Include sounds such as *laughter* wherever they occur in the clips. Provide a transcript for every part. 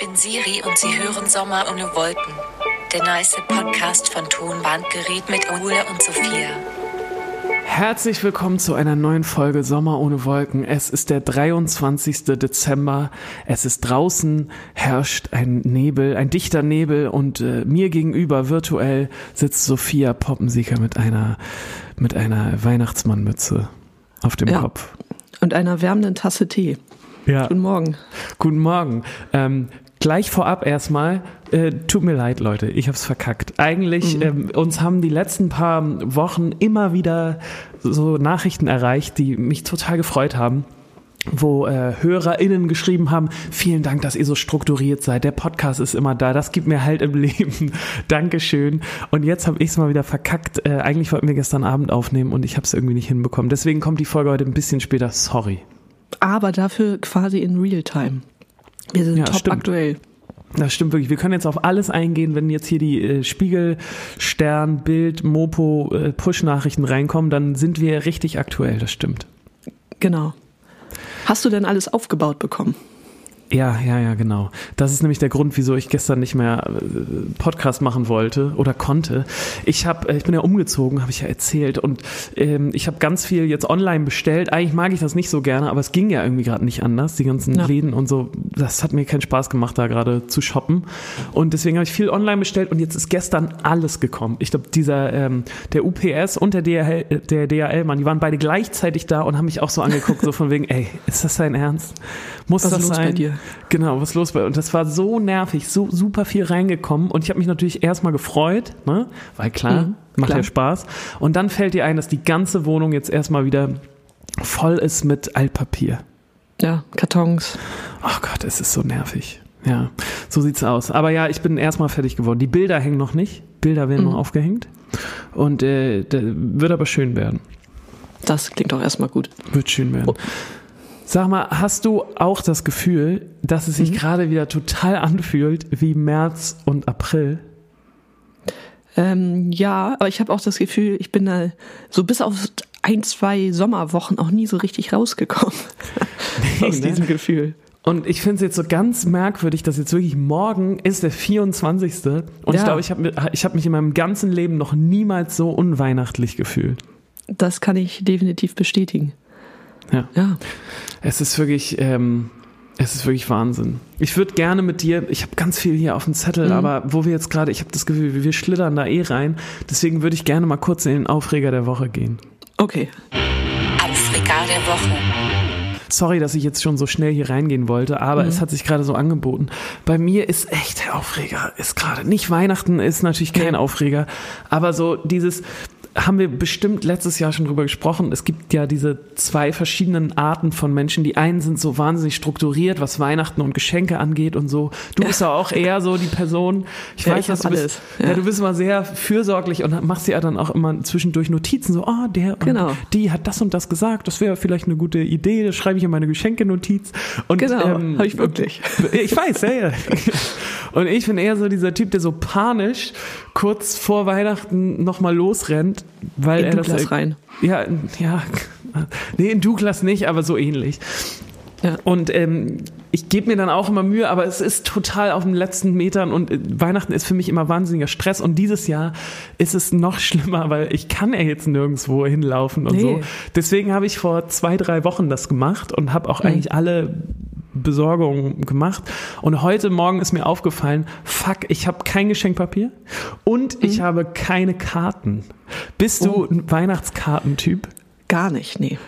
bin Siri und Sie hören Sommer ohne Wolken. Der nice Podcast von Tonbandgerät mit Ole und Sophia. Herzlich willkommen zu einer neuen Folge Sommer ohne Wolken. Es ist der 23. Dezember. Es ist draußen herrscht ein Nebel, ein dichter Nebel und äh, mir gegenüber virtuell sitzt Sophia Poppensieger mit einer mit einer Weihnachtsmannmütze auf dem Ja. Kopf. Und einer wärmenden Tasse Tee. Ja. Guten Morgen. Guten Morgen. Ähm, gleich vorab erstmal, äh, tut mir leid, Leute, ich hab's verkackt. Eigentlich, ähm, uns haben die letzten paar Wochen immer wieder so Nachrichten erreicht, die mich total gefreut haben wo äh, HörerInnen geschrieben haben, vielen Dank, dass ihr so strukturiert seid. Der Podcast ist immer da. Das gibt mir halt im *laughs* Leben. Dankeschön. Und jetzt habe ich es mal wieder verkackt. Äh, eigentlich wollten wir gestern Abend aufnehmen und ich habe es irgendwie nicht hinbekommen. Deswegen kommt die Folge heute ein bisschen später. Sorry. Aber dafür quasi in Realtime. Wir sind Ja, top stimmt. aktuell. Das stimmt wirklich. Wir können jetzt auf alles eingehen, wenn jetzt hier die äh, Spiegel, Stern, Bild, Mopo, äh, Push-Nachrichten reinkommen, dann sind wir richtig aktuell. Das stimmt. Genau. Hast du denn alles aufgebaut bekommen? Ja, ja, ja, genau. Das ist nämlich der Grund, wieso ich gestern nicht mehr äh, Podcast machen wollte oder konnte. Ich habe, äh, ich bin ja umgezogen, habe ich ja erzählt, und ähm, ich habe ganz viel jetzt online bestellt. Eigentlich mag ich das nicht so gerne, aber es ging ja irgendwie gerade nicht anders. Die ganzen Ja. Läden und so, das hat mir keinen Spaß gemacht, da gerade zu shoppen. Und deswegen habe ich viel online bestellt und jetzt ist gestern alles gekommen. Ich glaube, dieser ähm, der UPS und der DHL, der DHL-Mann, die waren beide gleichzeitig da und haben mich auch so angeguckt, so von wegen, ey, ist das dein Ernst? Muss Was das los sein? bei dir? Genau, was ist los bei Und das war so nervig, so super viel reingekommen. Und ich habe mich natürlich erstmal gefreut, ne? Weil klar, Mhm, macht klar. ja Spaß. Und dann fällt dir ein, dass die ganze Wohnung jetzt erstmal wieder voll ist mit Altpapier. Ja, Kartons. Oh Gott, es ist so nervig. Ja, so sieht's aus. Aber ja, ich bin erstmal fertig geworden. Die Bilder hängen noch nicht. Bilder werden Mhm. noch aufgehängt. Und äh, wird aber schön werden. Das klingt doch erstmal gut. Wird schön werden. Oh. Sag mal, hast du auch das Gefühl, dass es Mhm. sich gerade wieder total anfühlt wie März und April? Ähm, ja, aber ich habe auch das Gefühl, ich bin da so bis auf ein, zwei Sommerwochen auch nie so richtig rausgekommen *laughs* aus ne? diesem Gefühl. Und ich finde es jetzt so ganz merkwürdig, dass jetzt wirklich morgen ist der 24. Und ich Ja. glaube, ich habe ich hab mich in meinem ganzen Leben noch niemals so unweihnachtlich gefühlt. Das kann ich definitiv bestätigen. Ja. Ja. Es ist wirklich, ähm, es ist wirklich Wahnsinn. Ich würde gerne mit dir, ich habe ganz viel hier auf dem Zettel, Mhm. aber wo wir jetzt gerade, ich habe das Gefühl, wir schlittern da eh rein. Deswegen würde ich gerne mal kurz in den Aufreger der Woche gehen. Okay. Afrika der Woche. Sorry, dass ich jetzt schon so schnell hier reingehen wollte, aber es hat sich gerade so angeboten. Bei mir ist echt der Aufreger, ist gerade nicht Weihnachten, ist natürlich kein Aufreger, aber so dieses haben wir bestimmt letztes Jahr schon drüber gesprochen. Es gibt ja diese zwei verschiedenen Arten von Menschen. Die einen sind so wahnsinnig strukturiert, was Weihnachten und Geschenke angeht und so. Du bist *laughs* ja auch eher so die Person. Ich Ja, weiß, ich dass du bist, alles. ja. Ja. du bist immer sehr fürsorglich und machst ja dann auch immer zwischendurch Notizen, so, oh, der und Genau. die hat das und das gesagt, das wäre vielleicht eine gute Idee, das schreibe ich in meine Geschenkenotiz. Und, Genau, hab ich wirklich. Ich weiß, ja, ja. *laughs* *laughs* Und ich bin eher so dieser Typ, der so panisch kurz vor Weihnachten nochmal losrennt, weil In er das... Douglas rein. Ja, ja. Nee, in Douglas nicht, aber so ähnlich. Ja. Und ähm, ich gebe mir dann auch immer Mühe, aber es ist total auf den letzten Metern und äh, Weihnachten ist für mich immer wahnsinniger Stress und dieses Jahr ist es noch *laughs* schlimmer, weil ich kann ja jetzt nirgendwo hinlaufen und Nee. so. Deswegen habe ich vor zwei, drei Wochen das gemacht und habe auch eigentlich alle Besorgungen gemacht. Und heute Morgen ist mir aufgefallen, fuck, ich habe kein Geschenkpapier und ich habe keine Karten. Bist du Oh. ein Weihnachtskartentyp? Gar nicht, nee.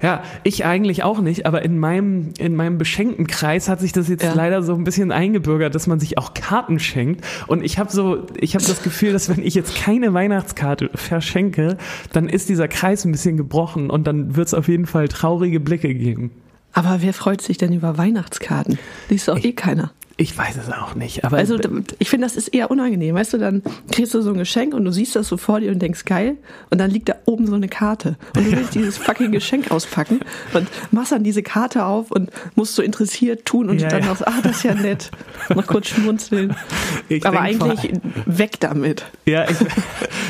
Ja, ich eigentlich auch nicht, aber in meinem, in meinem beschenkten Kreis hat sich das jetzt Ja. leider so ein bisschen eingebürgert, dass man sich auch Karten schenkt. Und ich habe so, ich habe das Gefühl, dass wenn ich jetzt keine Weihnachtskarte verschenke, dann ist dieser Kreis ein bisschen gebrochen und dann wird es auf jeden Fall traurige Blicke geben. Aber wer freut sich denn über Weihnachtskarten? Liest doch eh keiner. Ich weiß es auch nicht, aber Also ich finde, das ist eher unangenehm. Weißt du, dann kriegst du so ein Geschenk und du siehst das so vor dir und denkst, geil. Und dann liegt da oben so eine Karte. Und du willst dieses fucking Geschenk auspacken und machst dann diese Karte auf und musst so interessiert tun und Ja, dann ja. noch, ah, das ist ja nett. Noch kurz schmunzeln. Ich Aber eigentlich weg damit. Ja, ich,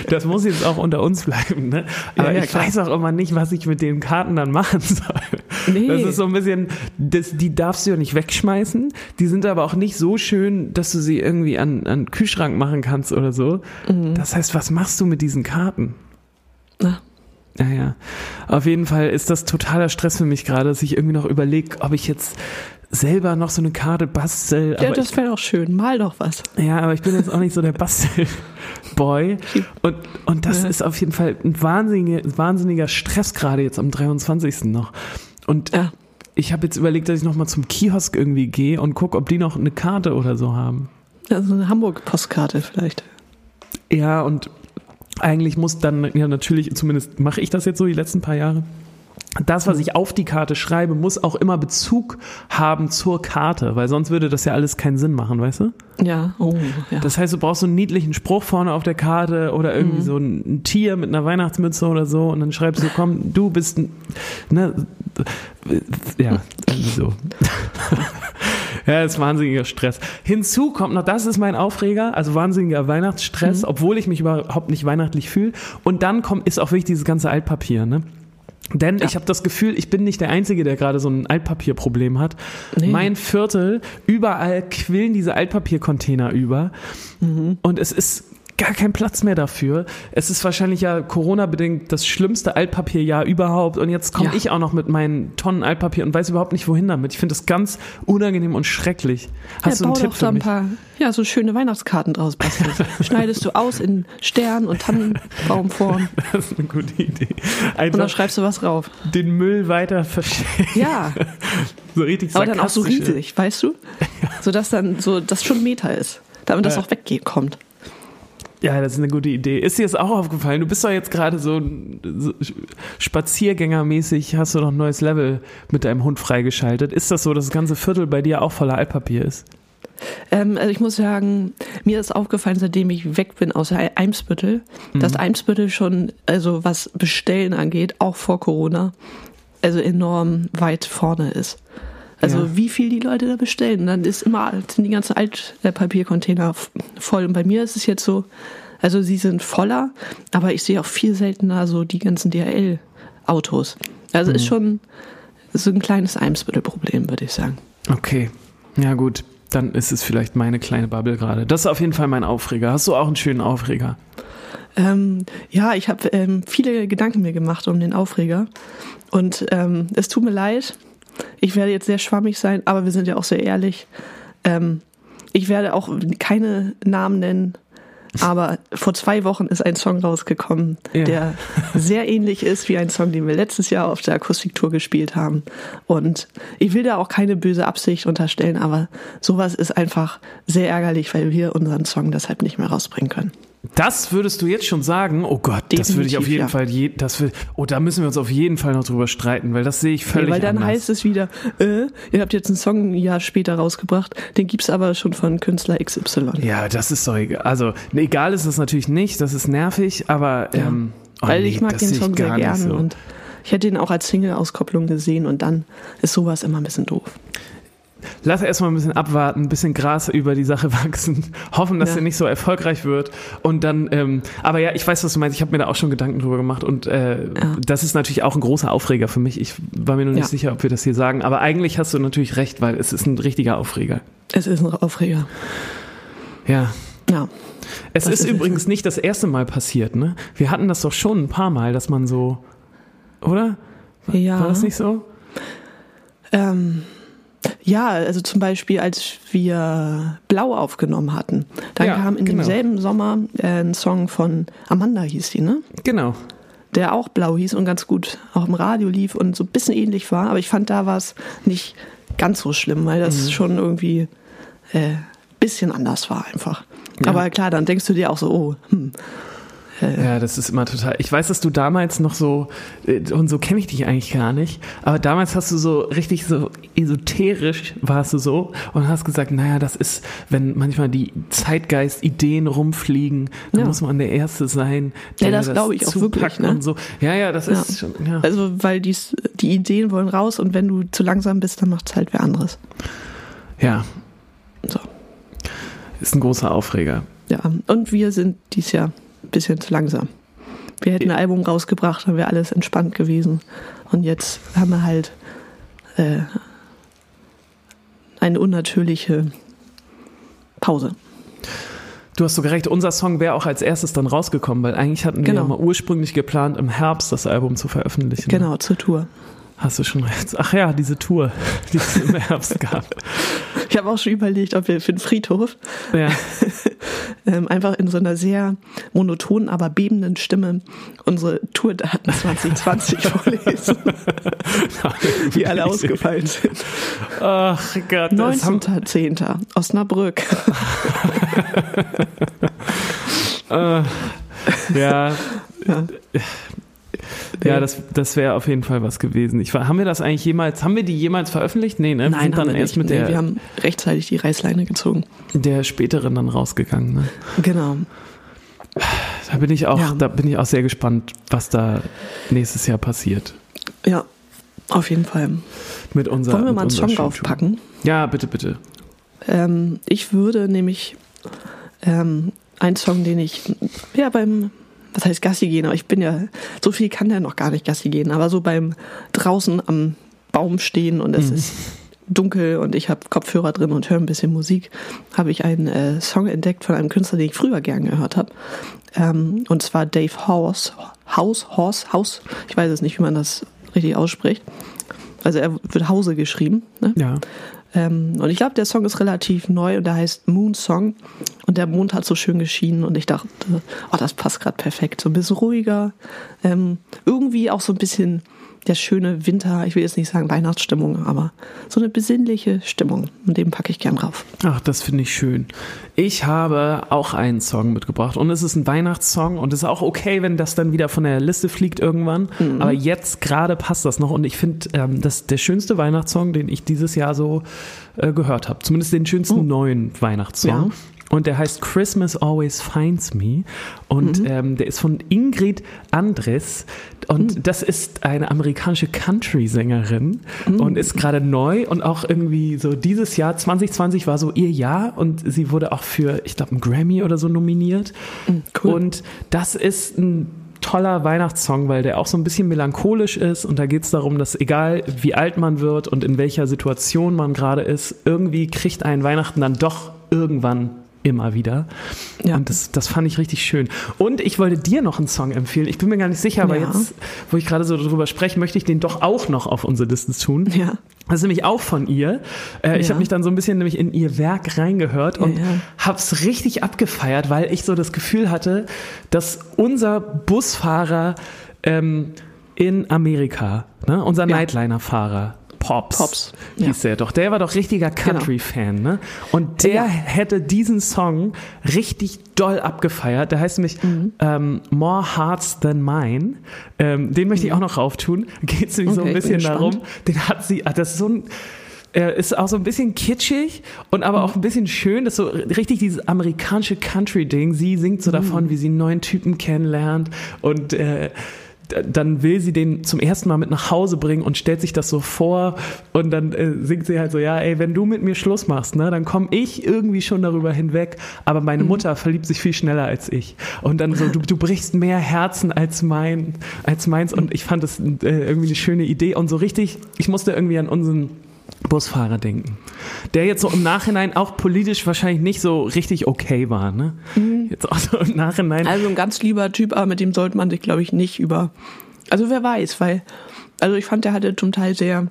das muss jetzt auch unter uns bleiben, ne? Aber ja, ich klar. weiß auch immer nicht, was ich mit den Karten dann machen soll. Nee. Das ist so ein bisschen, das, die darfst du ja nicht wegschmeißen. Die sind aber auch auch nicht so schön, dass du sie irgendwie an, an Kühlschrank machen kannst oder so. Das heißt, was machst du mit diesen Karten? Na, Naja, auf jeden Fall ist das totaler Stress für mich gerade, dass ich irgendwie noch überlege, ob ich jetzt selber noch so eine Karte bastel. ja, das wäre doch schön. Mal doch was. Ja, aber ich bin jetzt auch nicht so der Bastelboy. *laughs* Und, und das Ja. ist auf jeden Fall ein wahnsinniger, wahnsinniger Stress gerade jetzt am 23. noch. Und Ja. Ich habe jetzt überlegt, dass ich nochmal zum Kiosk irgendwie gehe und gucke, ob die noch eine Karte oder so haben. Also eine Hamburg-Postkarte vielleicht. Ja, und eigentlich muss dann, ja natürlich, zumindest mache ich das jetzt so die letzten paar Jahre. Das, was ich auf die Karte schreibe, muss auch immer Bezug haben zur Karte, weil sonst würde das ja alles keinen Sinn machen, weißt du? Ja, oh, ja. Das heißt, du brauchst so einen niedlichen Spruch vorne auf der Karte oder irgendwie Mhm. so ein, Tier mit einer Weihnachtsmütze oder so und dann schreibst du, komm, du bist, ein- ne, ja, so. *laughs* Ja, das ist wahnsinniger Stress. Hinzu kommt noch, das ist mein Aufreger, also wahnsinniger Mhm. Weihnachtsstress, obwohl ich mich überhaupt nicht weihnachtlich fühle. Und dann kommt, ist auch wirklich dieses ganze Altpapier, ne? Denn ich habe das Gefühl, ich bin nicht der Einzige, der gerade so ein Altpapierproblem hat. Nee. Mein Viertel, überall quillen diese Altpapiercontainer über. Mhm. Und es ist gar kein Platz mehr dafür. Es ist wahrscheinlich ja Corona-bedingt das schlimmste Altpapierjahr überhaupt. Und jetzt komme Ja. ich auch noch mit meinen Tonnen Altpapier und weiß überhaupt nicht, wohin damit. Ich finde das ganz unangenehm und schrecklich. Hast ja, du einen Tipp für da ein mich? paar, ja, so schöne Weihnachtskarten draus basteln. *laughs* Schneidest du aus in Stern- und Tannenbaumform *laughs* Das ist eine gute Idee. und dann Einfach schreibst du was drauf. den Müll weiter verschenken. Ja, *laughs* So richtig aber dann auch so riesig, weißt du? Sodass dann so, das schon Meter ist. Damit das Ja. auch wegkommt. Ja, das ist eine gute Idee. Ist dir das auch aufgefallen? Du bist doch jetzt gerade so, so Spaziergängermäßig, hast du noch ein neues Level mit deinem Hund freigeschaltet. Ist das so, dass das ganze Viertel bei dir auch voller Altpapier ist? Ähm, also ich muss sagen, mir ist aufgefallen, seitdem ich weg bin aus Ei- Eimsbüttel, dass Eimsbüttel schon, also was Bestellen angeht, auch vor Corona, also enorm weit vorne ist. Also Ja. wie viel die Leute da bestellen. Dann ist immer sind die ganzen Altpapiercontainer f- voll. Und bei mir ist es jetzt so, also sie sind voller, aber ich sehe auch viel seltener so die ganzen DHL-Autos. Also ist schon so ein kleines Eimsbüttel-Problem, würde ich sagen. Okay. Ja, gut. Dann ist es vielleicht meine kleine Bubble gerade. Das ist auf jeden Fall mein Aufreger. Hast du auch einen schönen Aufreger? Ähm, ja, ich habe ähm, viele Gedanken mir gemacht um den Aufreger. Und ähm, es tut mir leid. Ich werde jetzt sehr schwammig sein, aber wir sind ja auch sehr ehrlich. Ähm, ich werde auch keine Namen nennen. Aber vor zwei Wochen ist ein Song rausgekommen, Ja. der sehr ähnlich ist wie ein Song, den wir letztes Jahr auf der Akustiktour gespielt haben. Und ich will da auch keine böse Absicht unterstellen, aber sowas ist einfach sehr ärgerlich, weil wir unseren Song deshalb nicht mehr rausbringen können. Das würdest du jetzt schon sagen? Oh Gott, das würde ich auf Definitiv, jeden ja. Fall, je, das will, oh, da müssen wir uns auf jeden Fall noch drüber streiten, weil das sehe ich völlig Nee, weil dann anders. heißt es wieder, äh, ihr habt jetzt einen Song ein Jahr später rausgebracht, den gibt's aber schon von Künstler XY. Ja, das ist doch egal. Also, egal ist es natürlich nicht, das ist nervig, aber Ja. ähm, oh weil nee, ich mag das den Song sehr gerne so. und ich hätte ihn auch als Single-Auskopplung gesehen und dann ist sowas immer ein bisschen doof. Lass erstmal ein bisschen abwarten, ein bisschen Gras über die Sache *laughs* wachsen, hoffen, dass Ja. er nicht so erfolgreich wird. Und dann, ähm, aber ja, ich weiß, was du meinst. Ich habe mir da auch schon Gedanken drüber gemacht und äh, Ja. das ist natürlich auch ein großer Aufreger für mich. Ich war mir noch nicht Ja. sicher, ob wir das hier sagen, aber eigentlich hast du natürlich recht, weil es ist ein richtiger Aufreger. Es ist ein Aufreger. Ja. Ja. Es ist ist übrigens nicht das erste Mal passiert, ne? Wir hatten das doch schon ein paar Mal, dass man so, oder? Ja. War das nicht so? Ähm, ja, also zum Beispiel, als wir Blau aufgenommen hatten, da Ja, kam in genau. demselben Sommer äh, ein Song von Amanda hieß die, ne? Genau. der auch blau hieß und ganz gut auch im Radio lief und so ein bisschen ähnlich war. Aber ich fand, da war es nicht ganz so schlimm, weil Mhm. das schon irgendwie äh, bisschen anders war einfach. Ja. Aber klar, dann denkst du dir auch so, oh, hm, Ja, das ist immer total. Ich weiß, dass du damals noch so, äh, und so kenne ich dich eigentlich gar nicht, aber damals hast du so richtig so esoterisch warst du so und hast gesagt, naja, das ist, wenn manchmal die Zeitgeist-Ideen rumfliegen, dann Ja. muss man der Erste sein, Ja, der das glaube ich auch wirklich, ne? und so. Ja, ja, das Ja. ist schon, ja. also weil dies, die Ideen wollen raus und wenn du zu langsam bist, dann macht es halt wer anderes. ja, So, ist ein großer Aufreger. ja. Und wir sind dies Jahr ein bisschen zu langsam. Wir hätten ein Album rausgebracht, dann wäre alles entspannt gewesen. Und jetzt haben wir halt äh, eine unnatürliche Pause. Du hast sogar recht, unser Song wäre auch als erstes dann rausgekommen, weil eigentlich hatten wir Genau. ja mal ursprünglich geplant, im Herbst das Album zu veröffentlichen. Genau, zur Tour. Hast du schon recht. Ach ja, diese Tour, *laughs* die es im Herbst gab. Ich habe auch schon überlegt, ob wir für den Friedhof Ja. *laughs* ähm, einfach in so einer sehr monotonen, aber bebenden Stimme unsere Tourdaten 2020 *laughs* vorlesen, die alle ausgefallen sind. Ach Gott, das haben, 19.10. Osnabrück. äh, ja, Ja. Ja, das, das wäre auf jeden Fall was gewesen. Ich, war- haben wir das eigentlich jemals, haben wir die jemals veröffentlicht? Nee, ne? Wir Nein, sind haben dann wir erst nicht. mit Nee, wir der, haben rechtzeitig die Reißleine gezogen. der späteren dann rausgegangen. Ne? Genau. Da bin ich auch, Ja. da bin ich auch sehr gespannt, was da nächstes Jahr passiert. Ja, auf jeden Fall. Mit unserer, Wollen wir mal einen Song draufpacken? Ja, bitte, bitte. Ähm, ich würde nämlich ähm, einen Song, den ich ja beim, was heißt Gassi gehen, aber ich bin ja, so viel kann der noch gar nicht Gassi gehen, aber so beim draußen am Baum stehen und es ist dunkel und ich habe Kopfhörer drin und höre ein bisschen Musik, habe ich einen äh, Song entdeckt von einem Künstler, den ich früher gern gehört habe. Ähm, und zwar Dave House, House, Horse, House, ich weiß es nicht, wie man das richtig ausspricht. Also er wird Hause geschrieben. Ne? Ja. Ähm, und ich glaube, der Song ist relativ neu und der heißt Moon Song. Und der Mond hat so schön geschienen und ich dachte, oh, das passt gerade perfekt. So ein bisschen ruhiger, ähm, irgendwie auch so ein bisschen der schöne Winter, ich will jetzt nicht sagen Weihnachtsstimmung, aber so eine besinnliche Stimmung. Und den packe ich gern drauf. Ach, das finde ich schön. Ich habe auch einen Song mitgebracht und es ist ein Weihnachtssong und es ist auch okay, wenn das dann wieder von der Liste fliegt irgendwann. Mhm. Aber jetzt gerade passt das noch und ich finde, ähm, das ist der schönste Weihnachtssong, den ich dieses Jahr so äh, gehört habe. Zumindest den schönsten neuen Weihnachtssong. Ja. Und der heißt Christmas Always Finds Me. Und ähm, der ist von Ingrid Andres. Und das ist eine amerikanische Country-Sängerin und ist gerade neu und auch irgendwie so dieses Jahr, 2020 war so ihr Jahr und sie wurde auch für, ich glaube, einen Grammy oder so nominiert. cool. Und das ist ein toller Weihnachtssong, weil der auch so ein bisschen melancholisch ist und da geht es darum, dass egal wie alt man wird und in welcher Situation man gerade ist, irgendwie kriegt ein Weihnachten dann doch irgendwann immer wieder. Ja. Und das, das fand ich richtig schön. Und ich wollte dir noch einen Song empfehlen. Ich bin mir gar nicht sicher, aber Ja. jetzt, wo ich gerade so drüber spreche, möchte ich den doch auch noch auf unsere Liste tun. Ja. Das ist nämlich auch von ihr. Äh, Ich Ja. habe mich dann so ein bisschen nämlich in ihr Werk reingehört und Ja, ja. hab's richtig abgefeiert, weil ich so das Gefühl hatte, dass unser Busfahrer ähm, in Amerika, ne, unser. Nightliner-Fahrer, Pops, Pops, hieß ja. der doch. Der war doch richtiger Country-Fan, ne? Und der Ja. hätte diesen Song richtig doll abgefeiert. Der heißt nämlich Mhm. ähm, More Hearts Than Mine. Ähm, den möchte ich auch noch rauftun. *laughs* Geht es nämlich so ein Mhm. Okay, bisschen darum, den hat sie, ah, das ist so ein, er ist auch so ein bisschen kitschig und aber auch ein bisschen schön. Das ist so richtig dieses amerikanische Country-Ding. Sie singt so Mhm. davon, wie sie einen neuen Typen kennenlernt und äh, dann will sie den zum ersten Mal mit nach Hause bringen und stellt sich das so vor und dann äh, singt sie halt so, ja, ey, wenn du mit mir Schluss machst, ne, dann komme ich irgendwie schon darüber hinweg, aber Mhm. meine Mutter verliebt sich viel schneller als ich und dann so, du, du brichst mehr Herzen als mein, als meins und ich fand das äh, irgendwie eine schöne Idee und so richtig, ich musste irgendwie an unseren Busfahrer denken, der jetzt so im Nachhinein auch politisch wahrscheinlich nicht so richtig okay war, ne? Jetzt auch so im Nachhinein. Also ein ganz lieber Typ, aber mit dem sollte man sich, glaube ich, nicht über. Also wer weiß, weil, also ich fand, der hatte zum Teil sehr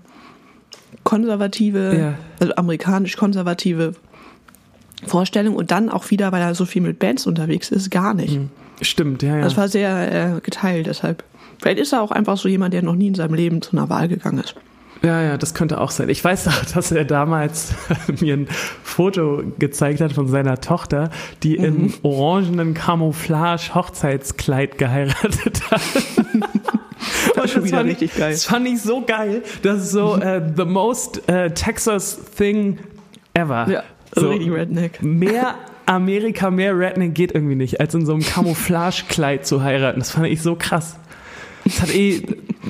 konservative, Ja. also amerikanisch konservative Vorstellungen und dann auch wieder, weil er so viel mit Bands unterwegs ist, gar nicht. Stimmt, ja, ja. Das war sehr äh, geteilt, deshalb. Vielleicht ist er auch einfach so jemand, der noch nie in seinem Leben zu einer Wahl gegangen ist. Ja, ja, das könnte auch sein. Ich weiß auch, *laughs* dass er damals *laughs* mir ein Foto gezeigt hat von seiner Tochter, die im orangenen Camouflage-Hochzeitskleid geheiratet hat. *laughs* Schon wieder fand richtig ich, geil. Das fand ich so geil. Das ist so äh, the most äh, Texas thing ever. Ja, so richtig Redneck. Mehr Amerika, mehr Redneck geht irgendwie nicht, als in so einem Camouflage-Kleid zu heiraten. Das fand ich so krass. Das hat eh,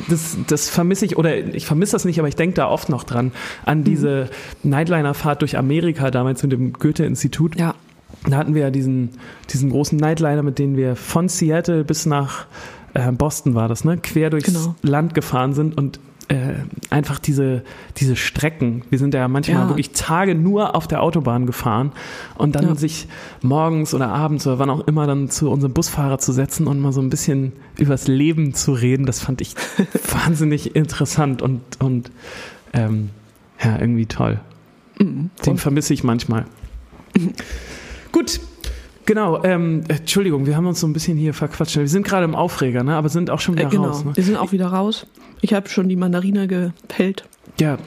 das, das vermisse ich, oder ich vermisse das nicht, aber ich denke da oft noch dran, an diese Nightliner-Fahrt durch Amerika damals mit dem Goethe-Institut. Ja. Da hatten wir ja diesen, diesen großen Nightliner, mit dem wir von Seattle bis nach äh, Boston war das, ne? Quer durchs Genau. Land gefahren sind und äh, einfach diese, diese Strecken. Wir sind ja manchmal Ja. wirklich Tage nur auf der Autobahn gefahren und dann Ja. sich morgens oder abends oder wann auch immer dann zu unserem Busfahrer zu setzen und mal so ein bisschen übers Leben zu reden, das fand ich *laughs* wahnsinnig interessant und, und ähm, ja, irgendwie toll. Den vermisse ich manchmal. *laughs* Gut. Genau, ähm, Entschuldigung, wir haben uns so ein bisschen hier verquatscht. Wir sind gerade im Aufreger, ne? aber sind auch schon Äh, wieder genau, raus. Ne? wir sind auch wieder raus. Ich habe schon die Mandarine gepellt. Ja,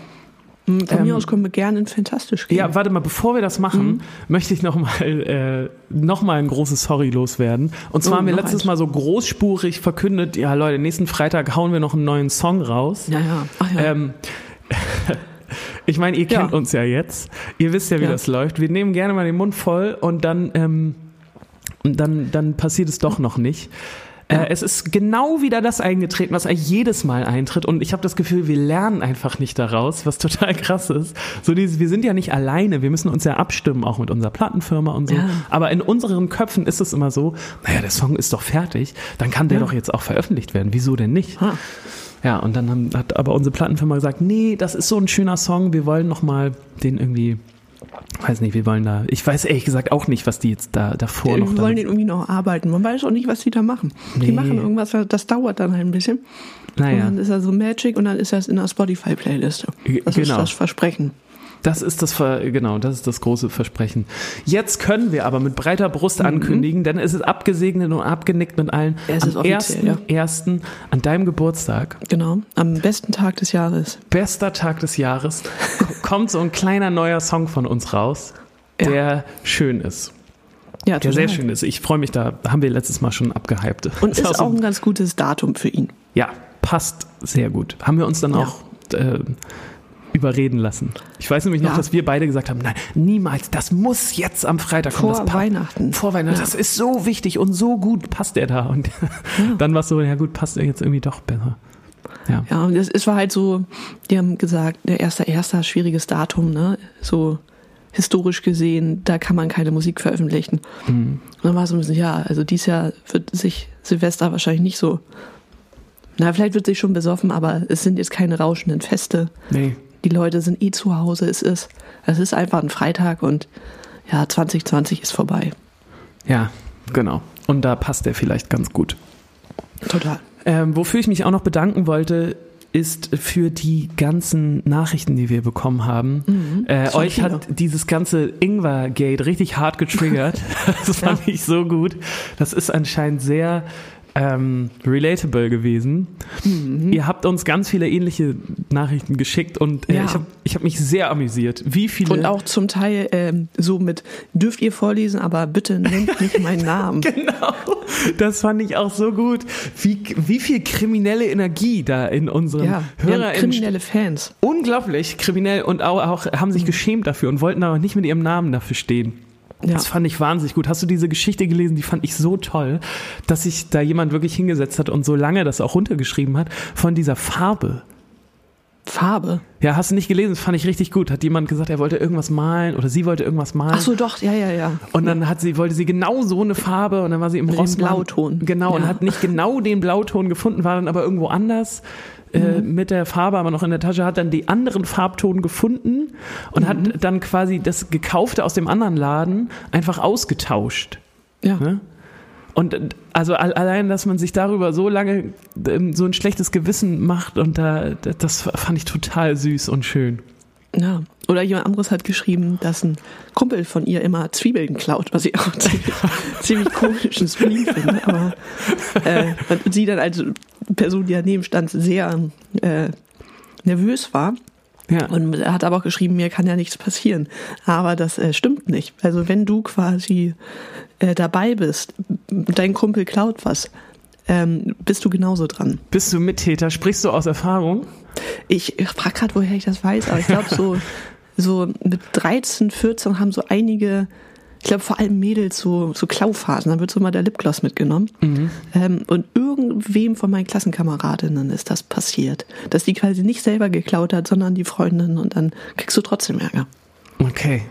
Hm, Von Ähm, mir aus können wir gerne in Fantastisch gehen. Ja, warte mal, bevor wir das machen, Mhm. möchte ich nochmal äh, noch mal ein großes Sorry loswerden. Und zwar Oh, haben wir letztes eins. Mal so großspurig verkündet, ja Leute, nächsten Freitag hauen wir noch einen neuen Song raus. ja, ja. Ach ja. Ähm, *laughs* ich meine, ihr kennt Ja. uns ja jetzt. Ihr wisst ja, wie Ja. das läuft. Wir nehmen gerne mal den Mund voll und dann, ähm, und dann, dann passiert es doch noch nicht. Äh, es ist genau wieder das eingetreten, was eigentlich jedes Mal eintritt. Und ich habe das Gefühl, wir lernen einfach nicht daraus, was total *laughs* krass ist. So dieses, wir sind ja nicht alleine, wir müssen uns ja abstimmen, auch mit unserer Plattenfirma und so. Ja. Aber in unseren Köpfen ist es immer so, naja, der Song ist doch fertig, dann kann der Ja. doch jetzt auch veröffentlicht werden. Wieso denn nicht? Ah. Ja, und dann haben, hat aber unsere Plattenfirma gesagt, nee, das ist so ein schöner Song, wir wollen noch mal den irgendwie, weiß nicht, wir wollen da, ich weiß ehrlich gesagt auch nicht, was die jetzt da davor noch wir wollen den irgendwie noch arbeiten. Man weiß auch nicht, was die da machen. Nee. Die machen irgendwas, das dauert dann halt ein bisschen. Und naja, dann ist er so Magic und dann ist das in der Spotify-Playliste. Das ist genau. das Versprechen. Das ist das, Ver, genau, das ist das große Versprechen. Jetzt können wir aber mit breiter Brust ankündigen, denn es ist abgesegnet und abgenickt mit allen Mhm. Es ist am offiziell, ja. 1.1. an deinem Geburtstag, Genau. Am besten Tag des Jahres. bester Tag des Jahres, ko- *laughs* kommt so ein kleiner neuer Song von uns raus, Ja. der schön ist. Ja, Der sehr schön ist. Ich freue mich, da haben wir letztes Mal schon abgehypt. Und *laughs* Das ist so- auch ein ganz gutes Datum für ihn. Ja, passt sehr gut. Haben wir uns dann Ja. auch äh, überreden lassen. Ich weiß nämlich noch, Ja. dass wir beide gesagt haben, nein, niemals, das muss jetzt am Freitag kommen. Vor Weihnachten. Vor Weihnachten, Ja. das ist so wichtig und so gut passt der da. Und *laughs* dann war es so, ja gut, passt er jetzt irgendwie doch besser. Ja. Ja, und es, es war halt so, die haben gesagt, der erste, erster schwieriges Datum, ne? So historisch gesehen, da kann man keine Musik veröffentlichen. Mhm. Und dann war es so ein bisschen, ja, also dieses Jahr wird sich Silvester wahrscheinlich nicht so. Na, vielleicht wird sich schon besoffen, aber es sind jetzt keine rauschenden Feste. Nee. Die Leute sind eh zu Hause. Es ist, es ist einfach ein Freitag und ja, 2020 ist vorbei. Ja, genau. Und da passt der vielleicht ganz gut. Total. Ähm, wofür ich mich auch noch bedanken wollte, ist für die ganzen Nachrichten, die wir bekommen haben. Äh, das waren euch viele. hat dieses ganze Ingwer-Gate richtig hart getriggert. *laughs* das fand ich so gut. Das ist anscheinend sehr ähm, relatable gewesen. Mhm. Ihr habt uns ganz viele ähnliche Nachrichten geschickt und äh, Ja. ich habe hab mich sehr amüsiert. Wie viele Und auch zum Teil ähm, so mit, dürft ihr vorlesen, aber bitte nennt nicht meinen *laughs* Namen. Genau, das fand ich auch so gut. Wie, wie viel kriminelle Energie da in unseren Ja, Hörern kriminelle Fans. unglaublich kriminell und auch, auch haben sich geschämt dafür und wollten aber nicht mit ihrem Namen dafür stehen. Ja. Das fand ich wahnsinnig gut. Hast du diese Geschichte gelesen? Die fand ich so toll, dass sich da jemand wirklich hingesetzt hat und so lange das auch runtergeschrieben hat von dieser Farbe. Farbe. Ja, hast du nicht gelesen? Das fand ich richtig gut. Hat jemand gesagt, er wollte irgendwas malen oder sie wollte irgendwas malen. Ach so, doch, ja, ja, ja. Und dann hat sie, wollte sie genau so eine Farbe und dann war sie im Rossmann. Blauton. Genau, und Ja. hat nicht genau den Blauton gefunden, war dann aber irgendwo anders äh, Mhm. mit der Farbe, aber noch in der Tasche, hat dann die anderen Farbton gefunden und Mhm. hat dann quasi das Gekaufte aus dem anderen Laden einfach ausgetauscht. Ja. Ne? Und also al- allein, dass man sich darüber so lange ähm, so ein schlechtes Gewissen macht und da, das fand ich total süß und schön. ja. Oder jemand anderes hat geschrieben, dass ein Kumpel von ihr immer Zwiebeln klaut, was ich auch *laughs* ziemlich, ziemlich komischen Spleen finde. Aber äh, sie dann als Person, die daneben stand, sehr äh, nervös war. Ja. Und er hat aber auch geschrieben, mir kann ja nichts passieren. Aber das äh, stimmt nicht. Also wenn du quasi äh, dabei bist, dein Kumpel klaut was, ähm, bist du genauso dran. Bist du Mittäter? Sprichst du aus Erfahrung? Ich, frage gerade, woher ich das weiß, aber ich glaube so, *laughs* so mit 13, 14 haben so einige, ich glaube vor allem Mädels so, so Klauphasen, dann wird so mal der Lipgloss mitgenommen. Ähm, und irgendwem von meinen Klassenkameradinnen ist das passiert, dass die quasi nicht selber geklaut hat, sondern die Freundin und dann kriegst du trotzdem Ärger. Okay.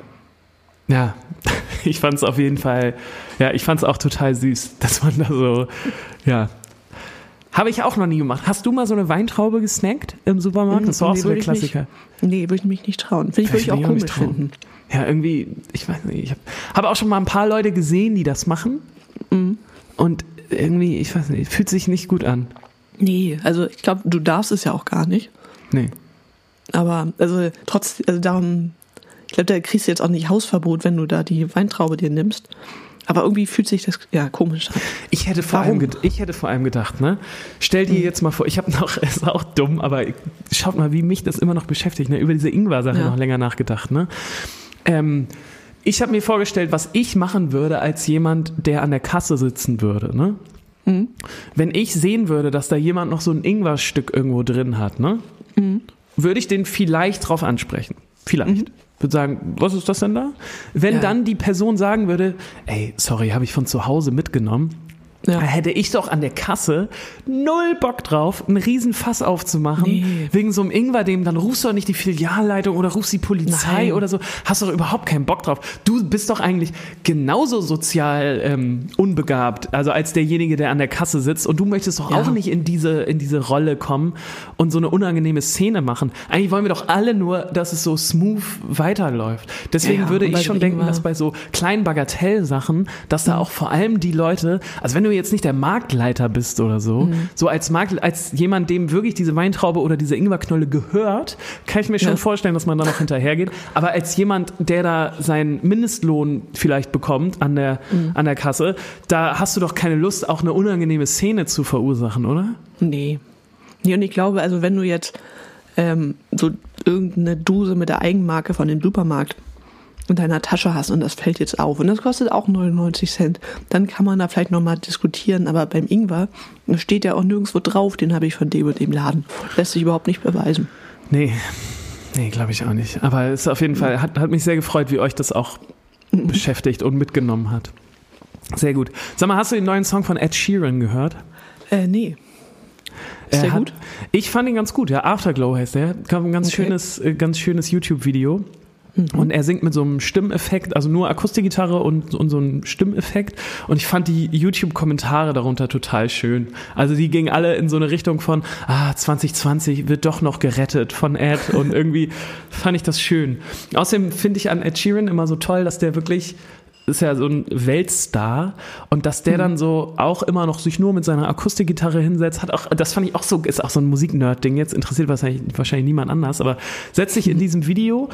Ja, *laughs* ich fand es auf jeden Fall, ja, ich fand es auch total süß, *laughs* dass man da so, ja. Habe ich auch noch nie gemacht. Hast du mal so eine Weintraube gesnackt im Supermarkt? Das war auch Nee, so der ich mich- Klassiker. Nee, würde ich mich nicht trauen. Finde ich, würde ich auch komisch finden. Ja, irgendwie, ich weiß nicht. Ich habe hab auch schon mal ein paar Leute gesehen, die das machen. Mhm. Und irgendwie, ich weiß nicht, fühlt sich nicht gut an. Nee, also ich glaube, du darfst es ja auch gar nicht. Nee. Aber also trotz, also darum, glaube, da kriegst du jetzt auch nicht Hausverbot, wenn du da die Weintraube dir nimmst. Aber irgendwie fühlt sich das ja komisch an. Ich hätte vor, Warum? allem, ich hätte vor allem gedacht, ne? Stell dir jetzt mal vor, ich habe noch, *laughs* ist auch dumm, aber schaut mal, wie mich das immer noch beschäftigt, ne? Über diese Ingwer-Sache Ja. noch länger nachgedacht, ne? Ähm, ich habe mir vorgestellt, was ich machen würde als jemand, der an der Kasse sitzen würde, ne? Wenn ich sehen würde, dass da jemand noch so ein Ingwer-Stück irgendwo drin hat, ne? Würde ich den vielleicht drauf ansprechen. Vielleicht. Würde sagen, was ist das denn da? Wenn Ja. dann die Person sagen würde, ey, sorry, habe ich von zu Hause mitgenommen. Ja. Da hätte ich doch an der Kasse null Bock drauf, einen riesen Fass aufzumachen. Nee. Wegen so einem Ingwer, dem dann rufst du doch nicht die Filialleitung oder rufst die Polizei Nein. oder so. Hast doch überhaupt keinen Bock drauf. Du bist doch eigentlich genauso sozial ähm, unbegabt, also als derjenige, der an der Kasse sitzt. Und du möchtest doch Ja. auch nicht in diese, in diese Rolle kommen und so eine unangenehme Szene machen. Eigentlich wollen wir doch alle nur, dass es so smooth weiterläuft. Deswegen Ja, würde ich schon denken, dass bei so kleinen Bagatellsachen, dass Mhm. da auch vor allem die Leute, also wenn du jetzt nicht der Marktleiter bist oder so, Mhm. so als Markt, als jemand, dem wirklich diese Weintraube oder diese Ingwerknolle gehört, kann ich mir schon Ja. vorstellen, dass man da noch hinterhergeht. Aber als jemand, der da seinen Mindestlohn vielleicht bekommt an der, Mhm. an der Kasse, da hast du doch keine Lust, auch eine unangenehme Szene zu verursachen, oder? Nee. Nee, und ich glaube, also wenn du jetzt ähm, so irgendeine Dose mit der Eigenmarke von dem Supermarkt in deiner Tasche hast und das fällt jetzt auf und das kostet auch 99 Cent, dann kann man da vielleicht nochmal diskutieren, aber beim Ingwer steht ja auch nirgendwo drauf, den habe ich von dem und dem Laden. Lässt sich überhaupt nicht beweisen. Nee. Nee, glaube ich auch nicht. Aber es ist auf jeden Fall, hat, hat mich sehr gefreut, wie euch das auch beschäftigt und mitgenommen hat. Sehr gut. Sag mal, hast du den neuen Song von Ed Sheeran gehört? Äh, nee. Ist Er der hat, gut? Ich fand ihn ganz gut, ja. Afterglow heißt er. Ein ganz Okay. schönes, äh, ganz schönes YouTube-Video. Und er singt mit so einem Stimmeffekt, also nur Akustikgitarre und, und so ein Stimmeffekt. Und ich fand die YouTube-Kommentare darunter total schön. Also die gingen alle in so eine Richtung von, ah, 2020 wird doch noch gerettet von Ed. Und irgendwie *laughs* fand ich das schön. Außerdem finde ich an Ed Sheeran immer so toll, dass der wirklich ist ja so ein Weltstar und dass der dann so auch immer noch sich nur mit seiner Akustikgitarre hinsetzt, hat auch, das fand ich auch so, ist auch so ein Musiknerd-Ding jetzt, interessiert wahrscheinlich, wahrscheinlich niemand anders, aber setzt sich in diesem Video,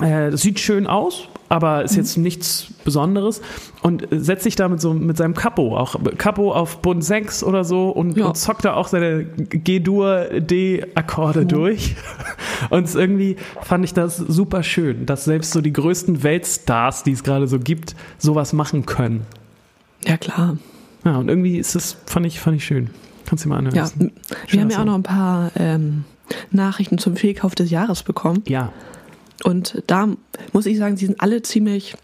äh, das sieht schön aus, aber ist jetzt nichts Besonderes und äh, setzt sich da mit so mit seinem Capo, auch Capo auf Bund 6 oder so und, Ja. und zockt da auch seine G-Dur, D-Akkorde durch. *laughs* Und irgendwie fand ich das super schön, dass selbst so die größten Weltstars, die es gerade so gibt, sowas machen können. Ja, klar. Ja, und irgendwie ist das, fand ich, fand ich schön. Kannst du dir mal anhören. Ja, wir haben ja auch noch ein paar ähm, Nachrichten zum Fehlkauf des Jahres bekommen. Ja, Und da muss ich sagen, sie sind alle ziemlich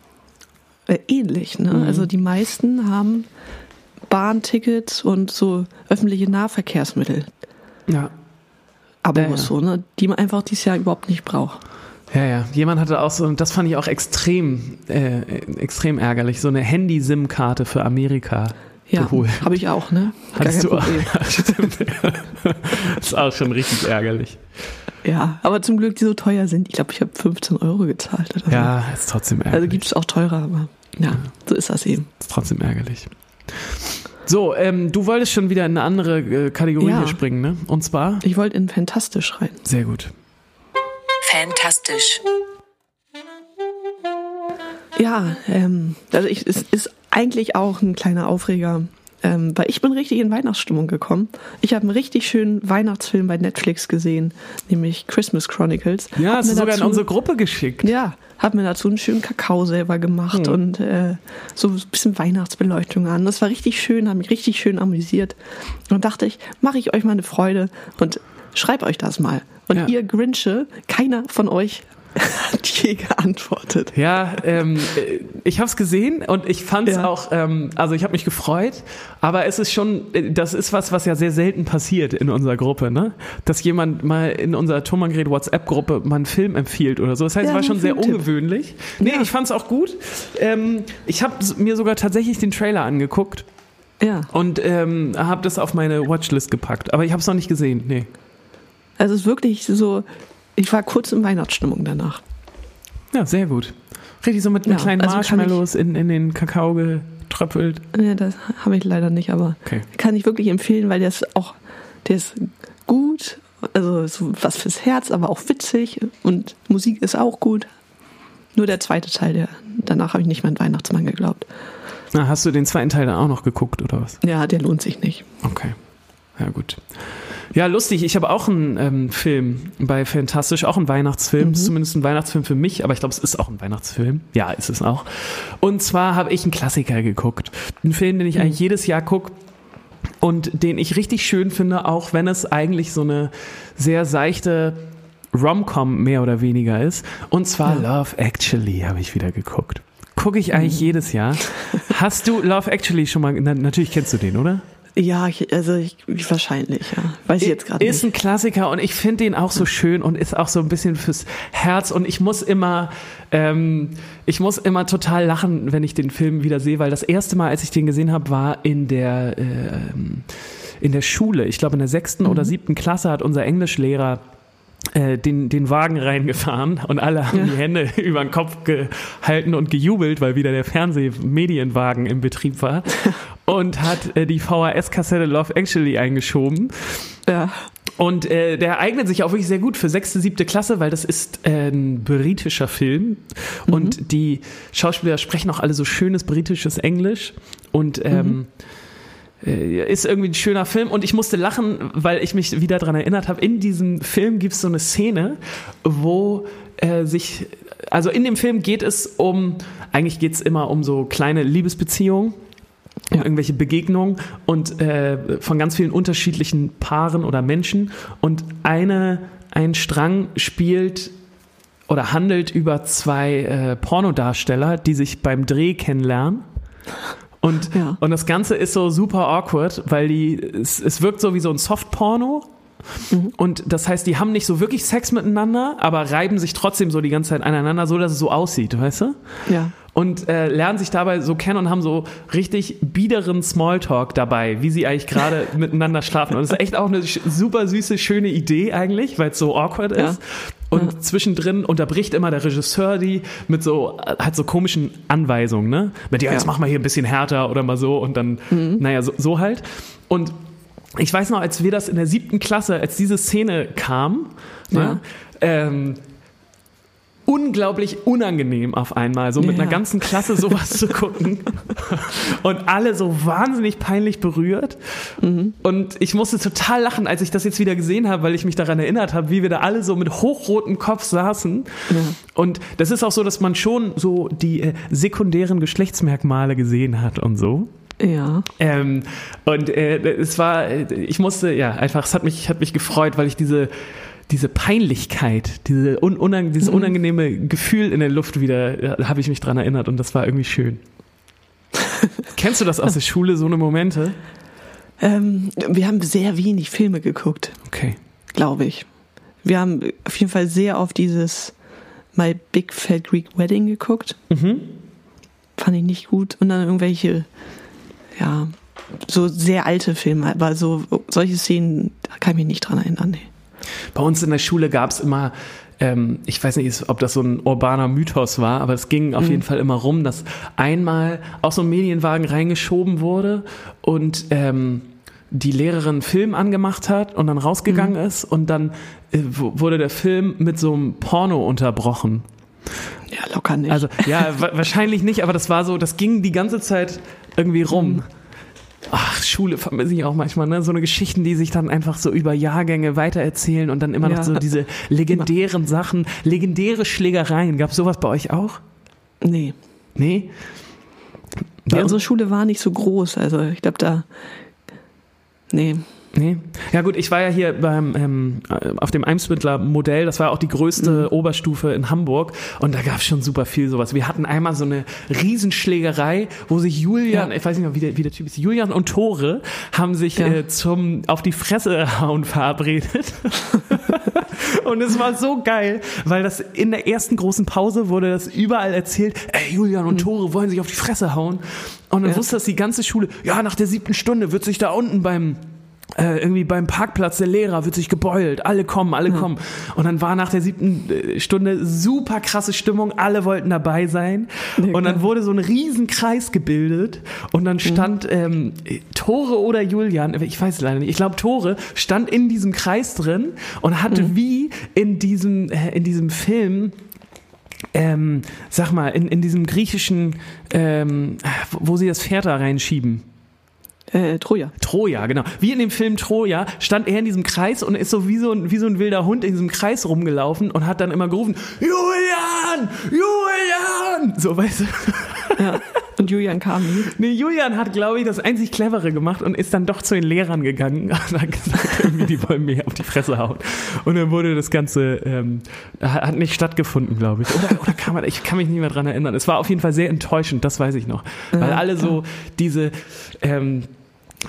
äh, ähnlich. Ne? Mhm. Also die meisten haben Bahntickets und so öffentliche Nahverkehrsmittel. ja. Aber Ja, ja. so, ne? die man einfach dieses Jahr überhaupt nicht braucht. Ja, ja. Jemand hatte auch so, und das fand ich auch extrem, äh, extrem ärgerlich, so eine Handy-SIM-Karte für Amerika Ja, habe ich auch, ne? Hattest du auch? Ja, *laughs* stimmt. *laughs* ist auch schon richtig ärgerlich. Ja, aber zum Glück, die so teuer sind. Ich glaube, ich habe 15 Euro gezahlt oder so. Ja, ist trotzdem ärgerlich. Also gibt es auch teurer, aber ja, so ist das eben. ist trotzdem ärgerlich. So, ähm, du wolltest schon wieder in eine andere äh, Kategorie Ja. hier springen, ne? Und zwar? Ich wollte in Fantastisch rein. Sehr gut. Fantastisch. Ja, ähm, also ich, es ist eigentlich auch ein kleiner Aufreger, ähm, weil ich bin richtig in Weihnachtsstimmung gekommen. Ich habe einen richtig schönen Weihnachtsfilm bei Netflix gesehen, nämlich Christmas Chronicles. Ja, hast du sogar in dazu- unsere Gruppe geschickt. Ja, habe mir dazu einen schönen Kakao selber gemacht Hm. und äh, so ein bisschen Weihnachtsbeleuchtung an. Das war richtig schön, habe mich richtig schön amüsiert. Und dachte ich, mache ich euch mal eine Freude und schreib euch das mal. Und Ja. ihr Grinche, keiner von euch *laughs* hat je geantwortet. Ja, ähm, äh, ich habe es gesehen und ich fand es Ja. auch, ähm, also ich habe mich gefreut, aber es ist schon, äh, das ist was, was ja sehr selten passiert in unserer Gruppe, ne? Dass jemand mal in unserer Thomann WhatsApp-Gruppe mal einen Film empfiehlt oder so. Das heißt, Ja, es war schon sehr ungewöhnlich. Nee, Ja. ich fand es auch gut. Ähm, ich habe mir sogar tatsächlich den Trailer angeguckt. Ja. Und ähm, habe das auf meine Watchlist gepackt. Aber ich habe es noch nicht gesehen. Nee. Also es ist wirklich so, ich war kurz in Weihnachtsstimmung danach. Ja, sehr gut. Richtig so mit, mit Ja, kleinen also Marshmallows in, in den Kakao getröpfelt. Ja, das habe ich leider nicht, aber Okay. kann ich wirklich empfehlen, weil der ist auch, der ist gut, also so was fürs Herz, aber auch witzig und Musik ist auch gut. Nur der zweite Teil, der danach habe ich nicht mehr an Weihnachtsmann geglaubt. Na, hast du den zweiten Teil dann auch noch geguckt oder was? Ja, der lohnt sich nicht. Okay. Ja, gut. Ja, lustig. Ich habe auch einen ähm, Film bei Fantastisch, auch einen Weihnachtsfilm. Ist zumindest ein Weihnachtsfilm für mich, aber ich glaube, es ist auch ein Weihnachtsfilm. Ja, ist es auch. Und zwar habe ich einen Klassiker geguckt. Einen Film, den ich eigentlich jedes Jahr gucke und den ich richtig schön finde, auch wenn es eigentlich so eine sehr seichte Rom-Com mehr oder weniger ist. Und zwar Love Actually habe ich wieder geguckt. Gucke ich eigentlich jedes Jahr. Hast du Love Actually schon mal, na, natürlich kennst du den, oder? Ja, ich, also ich, ich wahrscheinlich, ja. Weiß ich jetzt gerade Ist nicht. ein Klassiker und ich finde den auch so schön und ist auch so ein bisschen fürs Herz und ich muss immer, ähm, ich muss immer total lachen, wenn ich den Film wieder sehe, weil das erste Mal, als ich den gesehen habe, war in der, ähm, in der Schule. Ich glaube, in der sechsten oder siebten Klasse hat unser Englischlehrer äh, den, den Wagen reingefahren und alle haben Ja. die Hände *laughs* über den Kopf gehalten und gejubelt, weil wieder der Fernsehmedienwagen im Betrieb war *laughs* und hat äh, die VHS-Kassette Love Actually eingeschoben. Ja. Und äh, der eignet sich auch wirklich sehr gut für sechste, siebte Klasse, weil das ist äh, ein britischer Film und die Schauspieler sprechen auch alle so schönes britisches Englisch und ähm, äh, ist irgendwie ein schöner Film. Und ich musste lachen, weil ich mich wieder daran erinnert habe, in diesem Film gibt es so eine Szene, wo äh, sich, also in dem Film geht es um, eigentlich geht es immer um so kleine Liebesbeziehungen um irgendwelche Begegnungen und äh, von ganz vielen unterschiedlichen Paaren oder Menschen. Und eine ein Strang spielt oder handelt über zwei äh, Pornodarsteller, die sich beim Dreh kennenlernen. Und, Ja. und das Ganze ist so super awkward, weil die, es, es wirkt so wie so ein Soft-Porno. Und das heißt, die haben nicht so wirklich Sex miteinander, aber reiben sich trotzdem so die ganze Zeit aneinander, so dass es so aussieht, weißt du? Ja. und äh, lernen sich dabei so kennen und haben so richtig biederen Smalltalk dabei, wie sie eigentlich gerade *laughs* miteinander schlafen. Und das ist echt auch eine super süße, schöne Idee eigentlich, weil es so awkward Ja. ist. Und zwischendrin unterbricht immer der Regisseur die mit so, halt so komischen Anweisungen, ne? Mit, ja, jetzt Ja. mach mal hier ein bisschen härter oder mal so und dann, naja, so, so halt. Und ich weiß noch, als wir das in der siebten Klasse, als diese Szene kam, ne, ähm, unglaublich unangenehm auf einmal, so mit Ja. einer ganzen Klasse sowas zu gucken *laughs* und alle so wahnsinnig peinlich berührt. Und ich musste total lachen, als ich das jetzt wieder gesehen habe, weil ich mich daran erinnert habe, wie wir da alle so mit hochrotem Kopf saßen. Und das ist auch so, dass man schon so die äh, sekundären Geschlechtsmerkmale gesehen hat und so. Ja. Ähm, und äh, es war, äh, ich musste, ja, einfach, es hat mich, hat mich gefreut, weil ich diese, diese Peinlichkeit, diese un, unang, dieses unangenehme Gefühl in der Luft wieder, ja, habe ich mich dran erinnert und das war irgendwie schön. *laughs* Kennst du das aus der Schule, so eine Momente? Ähm, wir haben sehr wenig Filme geguckt, Okay. glaube ich. Wir haben auf jeden Fall sehr auf dieses My Big Fat Greek Wedding geguckt. Mhm. Fand ich nicht gut. Und dann irgendwelche, ja, so sehr alte Filme. Aber so solche Szenen, da kann ich mich nicht dran erinnern. Nee. Bei uns in der Schule gab es immer, ähm, ich weiß nicht, ob das so ein urbaner Mythos war, aber es ging auf jeden Fall immer rum, dass einmal aus so einem Medienwagen reingeschoben wurde und ähm, die Lehrerin einen Film angemacht hat und dann rausgegangen ist und dann äh, wurde der Film mit so einem Porno unterbrochen. Ja, locker nicht. Also ja, wa wahrscheinlich nicht, aber das war so, das ging die ganze Zeit irgendwie rum. Ach, Schule vermisse ich auch manchmal, ne? So eine Geschichten, die sich dann einfach so über Jahrgänge weitererzählen und dann immer noch Ja. so diese *laughs* legendären Sachen, legendäre Schlägereien. Gab es sowas bei euch auch? nee. Nee? Ja, unsere Schule war nicht so groß. Also ich glaube, da. Nee. Nee. Ja gut, ich war ja hier beim ähm, äh, auf dem Eimsmittler Modell, das war auch die größte Oberstufe in Hamburg und da gab es schon super viel sowas. Wir hatten einmal so eine Riesenschlägerei, wo sich Julian, Ja. ich weiß nicht mehr, wie der, wie der Typ ist, Julian und Tore haben sich Ja. äh, zum auf die Fresse hauen verabredet. *laughs* Und es war so geil, weil das in der ersten großen Pause wurde das überall erzählt, ey, Julian und Tore wollen sich auf die Fresse hauen. Und dann Ja. wusste das die ganze Schule, ja, nach der siebten Stunde wird sich da unten beim äh, irgendwie beim Parkplatz der Lehrer wird sich gebeult, alle kommen, alle kommen. Und dann war nach der siebten äh, Stunde super krasse Stimmung, alle wollten dabei sein. und dann wurde so ein Riesenkreis gebildet. Und dann stand ähm, Tore oder Julian, ich weiß es leider nicht, ich glaube Tore, stand in diesem Kreis drin und hatte wie in diesem, äh, in diesem Film ähm, sag mal, in, in diesem griechischen, ähm, wo sie das Pferd da reinschieben. Äh, Troja. Troja, genau. Wie in dem Film Troja stand er in diesem Kreis und ist so wie so ein, wie so ein wilder Hund in diesem Kreis rumgelaufen und hat dann immer gerufen, Julian! Julian! So, weißt du. Ja. Und Julian kam nie. Nee, Julian hat, glaube ich, das einzig Clevere gemacht und ist dann doch zu den Lehrern gegangen und *laughs* hat gesagt, irgendwie, die wollen mir auf die Fresse hauen. Und dann wurde das Ganze, ähm, hat nicht stattgefunden, glaube ich. Oder, oder kann man, ich kann mich nicht mehr dran erinnern. Es war auf jeden Fall sehr enttäuschend, das weiß ich noch. Weil alle so diese, ähm,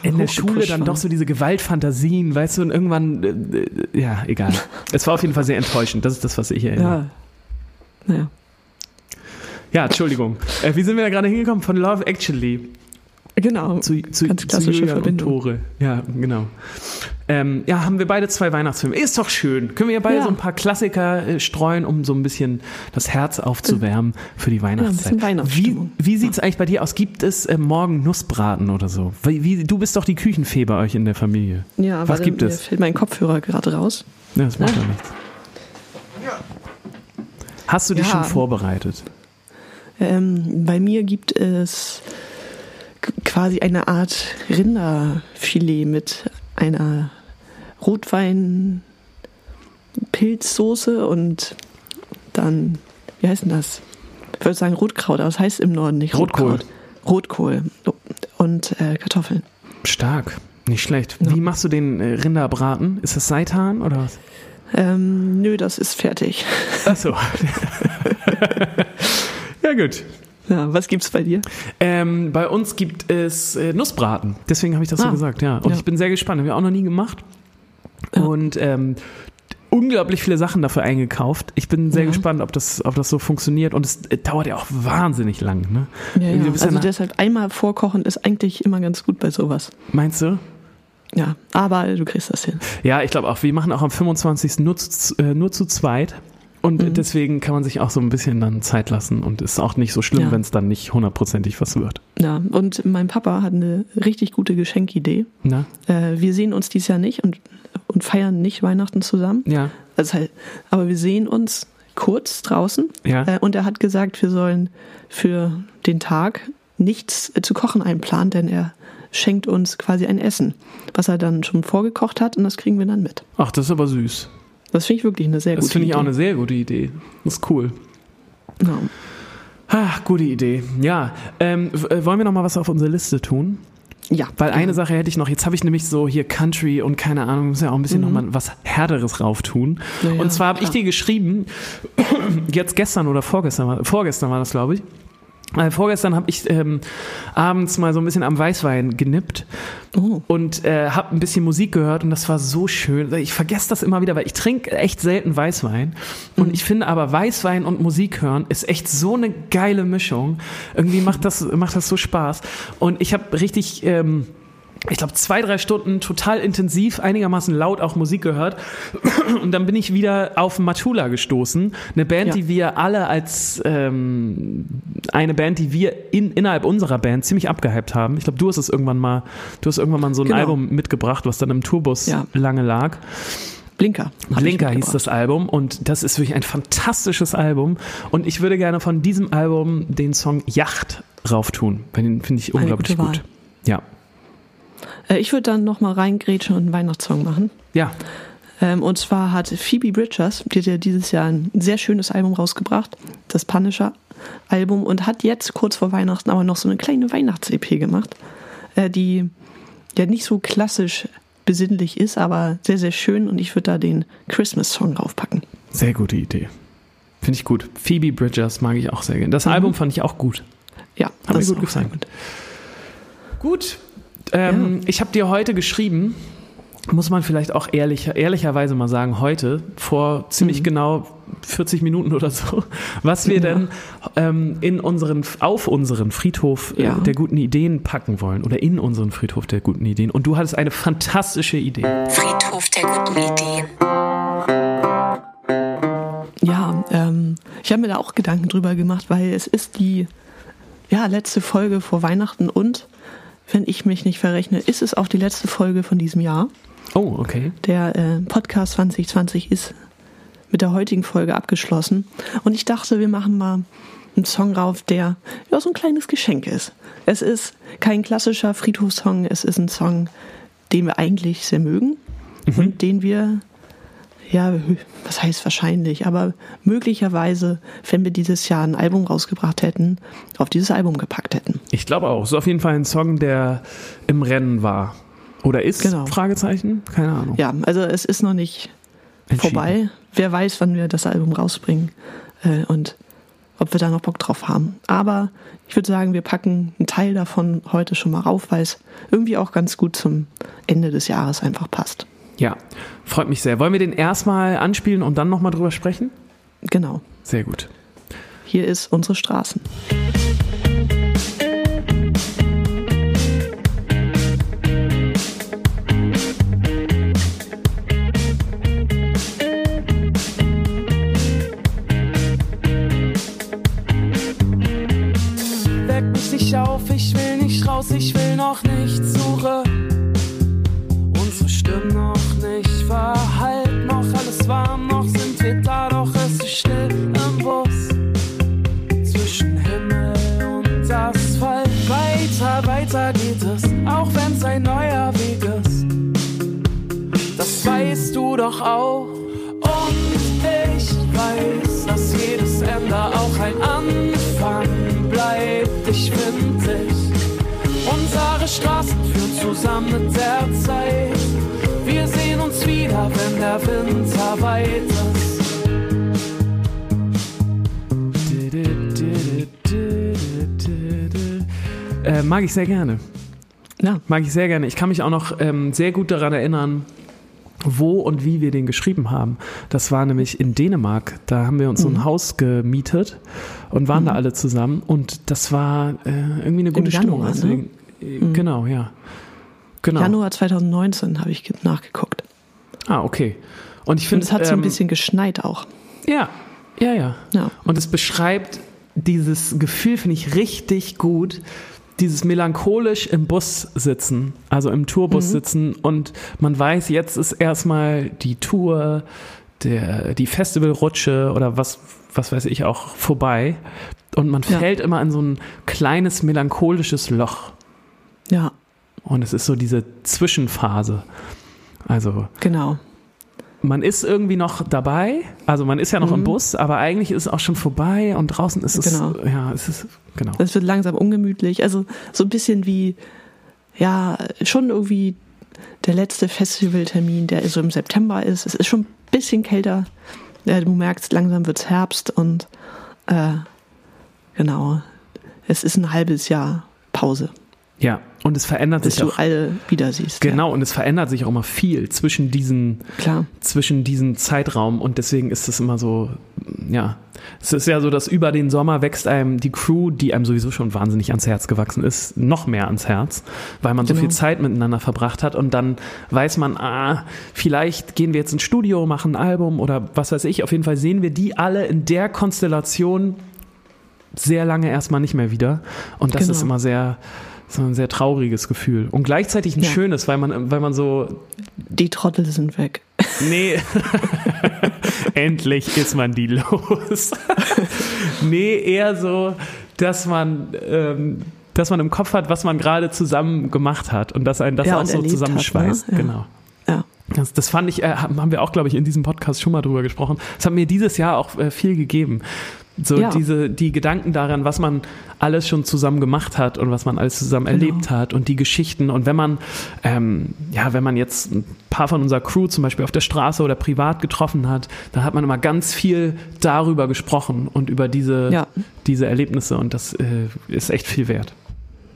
in der Schule dann doch so diese Gewaltfantasien, weißt du, und irgendwann, äh, äh, ja, egal. Es war auf jeden Fall sehr enttäuschend. Das ist das, was ich erinnere. Ja. Naja. Ja, Entschuldigung. Äh, wie sind wir da gerade hingekommen? Von Love Actually. Genau. zu, zu, Ganz zu klassische und Verbindung. Tore. Ja, genau. Ähm, ja, haben wir beide zwei Weihnachtsfilme. Ist doch schön. Können wir ja beide Ja. so ein paar Klassiker äh, streuen, um so ein bisschen das Herz aufzuwärmen für die Weihnachtszeit. bisschen Weihnachtsstimmung. Wie, wie sieht es eigentlich bei dir aus? Gibt es äh, morgen Nussbraten oder so? Wie, wie, du bist doch die Küchenfee bei euch in der Familie. Ja, Was gibt mir es? fällt mein Kopfhörer gerade raus. Ja, das macht ja nichts. Hast du dich Ja. schon vorbereitet? Ähm, bei mir gibt es quasi eine Art Rinderfilet mit einer Rotwein Pilzsoße und dann, wie heißt denn das? Ich würde sagen Rotkraut, aber das heißt im Norden nicht Rotkohl. Rotkraut. Rotkohl und äh, Kartoffeln. Stark. Nicht schlecht. Ja. Wie machst du den äh, Rinderbraten? Ist das Seitan oder was? Ähm, nö, das ist fertig. Achso. *laughs* ja, gut. Ja, was gibt's bei dir? Ähm, bei uns gibt es äh, Nussbraten. Deswegen habe ich das so Ah. gesagt, ja. Und Ja. ich bin sehr gespannt. Haben wir auch noch nie gemacht. Ja. Und ähm, unglaublich viele Sachen dafür eingekauft. Ich bin sehr Ja. gespannt, ob das, ob das so funktioniert. Und es äh, dauert ja auch wahnsinnig lang. Ne? Ja, ja. Also deshalb einmal vorkochen ist eigentlich immer ganz gut bei sowas. Meinst du? Ja, aber du kriegst das hin. Ja, ich glaube auch. Wir machen auch am 25. nur zu, äh, nur zu zweit. Und Mhm. deswegen kann man sich auch so ein bisschen dann Zeit lassen. Und ist auch nicht so schlimm, Ja. wenn es dann nicht hundertprozentig was wird. Ja, und mein Papa hat eine richtig gute Geschenkidee. Na? Äh, wir sehen uns dieses Jahr nicht und, und feiern nicht Weihnachten zusammen. Ja. Also halt, aber wir sehen uns kurz draußen. Ja. Äh, und er hat gesagt, wir sollen für den Tag nichts äh, zu kochen einplanen, denn er schenkt uns quasi ein Essen, was er dann schon vorgekocht hat und das kriegen wir dann mit. Ach, das ist aber süß. Das finde ich wirklich eine sehr Das gute finde ich Idee. auch eine sehr gute Idee. Das ist cool. Ja. Ah, gute Idee. Ja, ähm, äh, wollen wir noch mal was auf unsere Liste tun? ja. Weil eine ja. Sache hätte ich noch. Jetzt habe ich nämlich so hier Country und keine Ahnung, muss ja auch ein bisschen noch mal was Härteres rauf tun. Mhm. Ja, und zwar habe ich dir geschrieben, *clears throat* jetzt gestern oder vorgestern, vorgestern war das, glaube ich. Äh, vorgestern habe ich ähm, abends mal so ein bisschen am Weißwein genippt Oh. und äh, habe ein bisschen Musik gehört und das war so schön. Ich vergesse das immer wieder, weil ich trinke echt selten Weißwein und ich finde aber Weißwein und Musik hören ist echt so eine geile Mischung. Irgendwie macht das macht das so Spaß und ich habe richtig ähm, ich glaube, zwei, drei Stunden total intensiv, einigermaßen laut auch Musik gehört. *clears throat* Und dann bin ich wieder auf Matula gestoßen. Eine Band, Ja. die wir alle als ähm, eine Band, die wir in, innerhalb unserer Band ziemlich abgehypt haben. Ich glaube, du hast es irgendwann mal, du hast irgendwann mal so ein Genau. Album mitgebracht, was dann im Tourbus Ja. lange lag. Blinker. Blinker hieß das Album und das ist wirklich ein fantastisches Album. Und ich würde gerne von diesem Album den Song Yacht rauftun. weil Den finde ich unglaublich gut. Ja. Äh, ich würde dann nochmal reingrätschen und einen Weihnachtssong machen. Ja. Ähm, und zwar hat Phoebe Bridgers, die hat ja dieses Jahr ein sehr schönes Album rausgebracht, das Punisher Album, und hat jetzt kurz vor Weihnachten aber noch so eine kleine Weihnachts-EP gemacht, äh, die ja nicht so klassisch besinnlich ist, aber sehr, sehr schön. Und ich würde da den Christmas-Song draufpacken. Sehr gute Idee. Finde ich gut. Phoebe Bridgers mag ich auch sehr gerne. Das Album fand ich auch gut. Ja, Hat mir ist gut auch gefallen. sehr gut. Gut. Ähm, Ich habe dir heute geschrieben, muss man vielleicht auch ehrlich, ehrlicherweise mal sagen, heute, vor ziemlich Mhm. genau 40 Minuten oder so, was wir Ja. denn ähm, in unseren, auf unseren Friedhof äh, Ja. der guten Ideen packen wollen oder in unseren Friedhof der guten Ideen. Und du hattest eine fantastische Idee. Friedhof der guten Ideen. Ja, ähm, ich habe mir da auch Gedanken drüber gemacht, weil es ist die ja, letzte Folge vor Weihnachten und, wenn ich mich nicht verrechne, ist es auch die letzte Folge von diesem Jahr. Oh, okay. Der äh, Podcast 2020 ist mit der heutigen Folge abgeschlossen. Und ich dachte, wir machen mal einen Song rauf, der ja so ein kleines Geschenk ist. Es ist kein klassischer Friedhofssong, es ist ein Song, den wir eigentlich sehr mögen und den wir, ja, was heißt wahrscheinlich, aber möglicherweise, wenn wir dieses Jahr ein Album rausgebracht hätten, auf dieses Album gepackt hätten. Ich glaube auch. So auf jeden Fall ein Song, der im Rennen war. Oder ist? Genau. Fragezeichen? Keine Ahnung. Ja, also es ist noch nicht vorbei. Wer weiß, wann wir das Album rausbringen äh, und ob wir da noch Bock drauf haben. Aber ich würde sagen, wir packen einen Teil davon heute schon mal rauf, weil es irgendwie auch ganz gut zum Ende des Jahres einfach passt. Ja, freut mich sehr. Wollen wir den erstmal anspielen und dann nochmal drüber sprechen? Genau. Sehr gut. Hier ist unsere Straßen. Ich sehr gerne. Ja, Mag ich sehr gerne. Ich kann mich auch noch ähm, sehr gut daran erinnern, wo und wie wir den geschrieben haben. Das war nämlich in Dänemark. Da haben wir uns so Mhm. ein Haus gemietet und waren da alle zusammen. Und das war äh, irgendwie eine gute Stimmung. Januar, ne? Deswegen, äh, Genau, ja. Genau. Januar 2019 habe ich ge- nachgeguckt. Ah, okay. Und ich finde, es hat so ein ähm, bisschen geschneit auch. Ja, ja, ja. Ja. Und es beschreibt dieses Gefühl, finde ich richtig gut. Dieses melancholisch im Bus sitzen, also im Tourbus Mhm. sitzen und man weiß, jetzt ist erstmal die Tour, der, die Festivalrutsche oder was, was weiß ich auch vorbei. Und man Ja. fällt immer in so ein kleines melancholisches Loch. Ja, Und es ist so diese Zwischenphase. Also genau. Man ist irgendwie noch dabei, also man ist ja noch im Mhm. Bus, aber eigentlich ist es auch schon vorbei und draußen ist es, Genau. ja, es ist, genau. Es wird langsam ungemütlich. Also so ein bisschen wie, ja, schon irgendwie der letzte Festivaltermin, der so im September ist. Es ist schon ein bisschen kälter. Ja, du merkst, langsam wird's Herbst und äh, genau, es ist ein halbes Jahr Pause, Ja, und es verändert bis sich du auch, alle wieder siehst. genau, und es verändert sich auch immer viel zwischen diesen, Ja, klar. zwischen diesen Zeitraum und deswegen ist es immer so, ja, es ist ja so, dass über den Sommer wächst einem die Crew, die einem sowieso schon wahnsinnig ans Herz gewachsen ist, noch mehr ans Herz, weil man so Genau. viel Zeit miteinander verbracht hat und dann weiß man, ah, vielleicht gehen wir jetzt ins Studio, machen ein Album oder was weiß ich, auf jeden Fall sehen wir die alle in der Konstellation sehr lange erstmal nicht mehr wieder und das Genau. ist immer sehr so ein sehr trauriges Gefühl und gleichzeitig ein Ja. schönes, weil man weil man so Die Trottel sind weg. Nee. *laughs* Endlich ist man die los. *laughs* nee, eher so, dass man, ähm, dass man im Kopf hat, was man gerade zusammen gemacht hat und dass einen das Ja, auch so erlebt hat, zusammenschweißt. ne? Genau. Ja, Das, das fand ich, äh, haben wir auch, glaube ich, in diesem Podcast schon mal drüber gesprochen. Das hat mir dieses Jahr auch äh, viel gegeben. So Ja. diese, die Gedanken daran, was man alles schon zusammen gemacht hat und was man alles zusammen Genau. erlebt hat und die Geschichten. Und wenn man, ähm, ja, wenn man jetzt ein paar von unserer Crew zum Beispiel auf der Straße oder privat getroffen hat, dann hat man immer ganz viel darüber gesprochen und über diese, Ja. diese Erlebnisse und das äh, ist echt viel wert.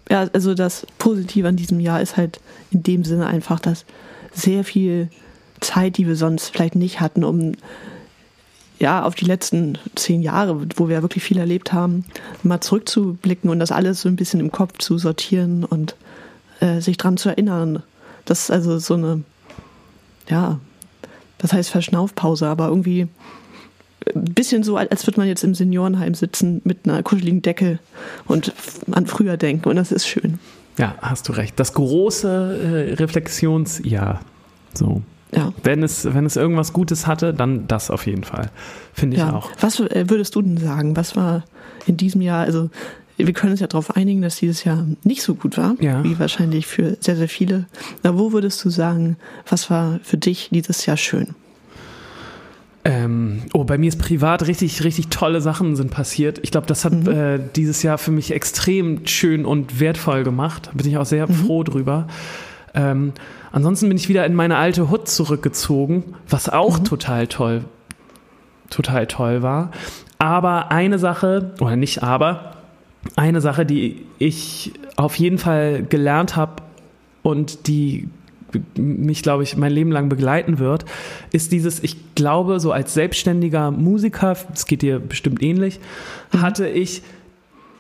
ja, also das Positive an diesem Jahr ist halt in dem Sinne einfach, dass sehr viel Zeit, die wir sonst vielleicht nicht hatten, um ja, auf die letzten zehn Jahre, wo wir wirklich viel erlebt haben, mal zurückzublicken und das alles so ein bisschen im Kopf zu sortieren und äh, sich dran zu erinnern. Das ist also so eine, ja, das heißt Verschnaufpause, aber irgendwie ein bisschen so, als würde man jetzt im Seniorenheim sitzen mit einer kuscheligen Decke und an früher denken und das ist schön. Ja, hast du recht. Das große äh, Reflexionsjahr. So. Ja. Wenn es, wenn es irgendwas Gutes hatte, dann das auf jeden Fall. Finde ich ja. auch. Was äh, würdest du denn sagen? Was war in diesem Jahr, also wir können uns ja darauf einigen, dass dieses Jahr nicht so gut war, Ja. wie wahrscheinlich für sehr, sehr viele. Na, wo würdest du sagen, was war für dich dieses Jahr schön? Ähm, oh, bei mir ist privat richtig, richtig tolle Sachen sind passiert. Ich glaube, das hat Mhm. äh, dieses Jahr für mich extrem schön und wertvoll gemacht. Bin ich auch sehr Mhm. froh drüber. Ähm, ansonsten bin ich wieder in meine alte Hut zurückgezogen, was auch Mhm. total toll, total toll war. Aber eine Sache, oder nicht aber, eine Sache, die ich auf jeden Fall gelernt habe und die mich, glaube ich, mein Leben lang begleiten wird, ist dieses, ich glaube, so als selbstständiger Musiker, es geht dir bestimmt ähnlich, hatte ich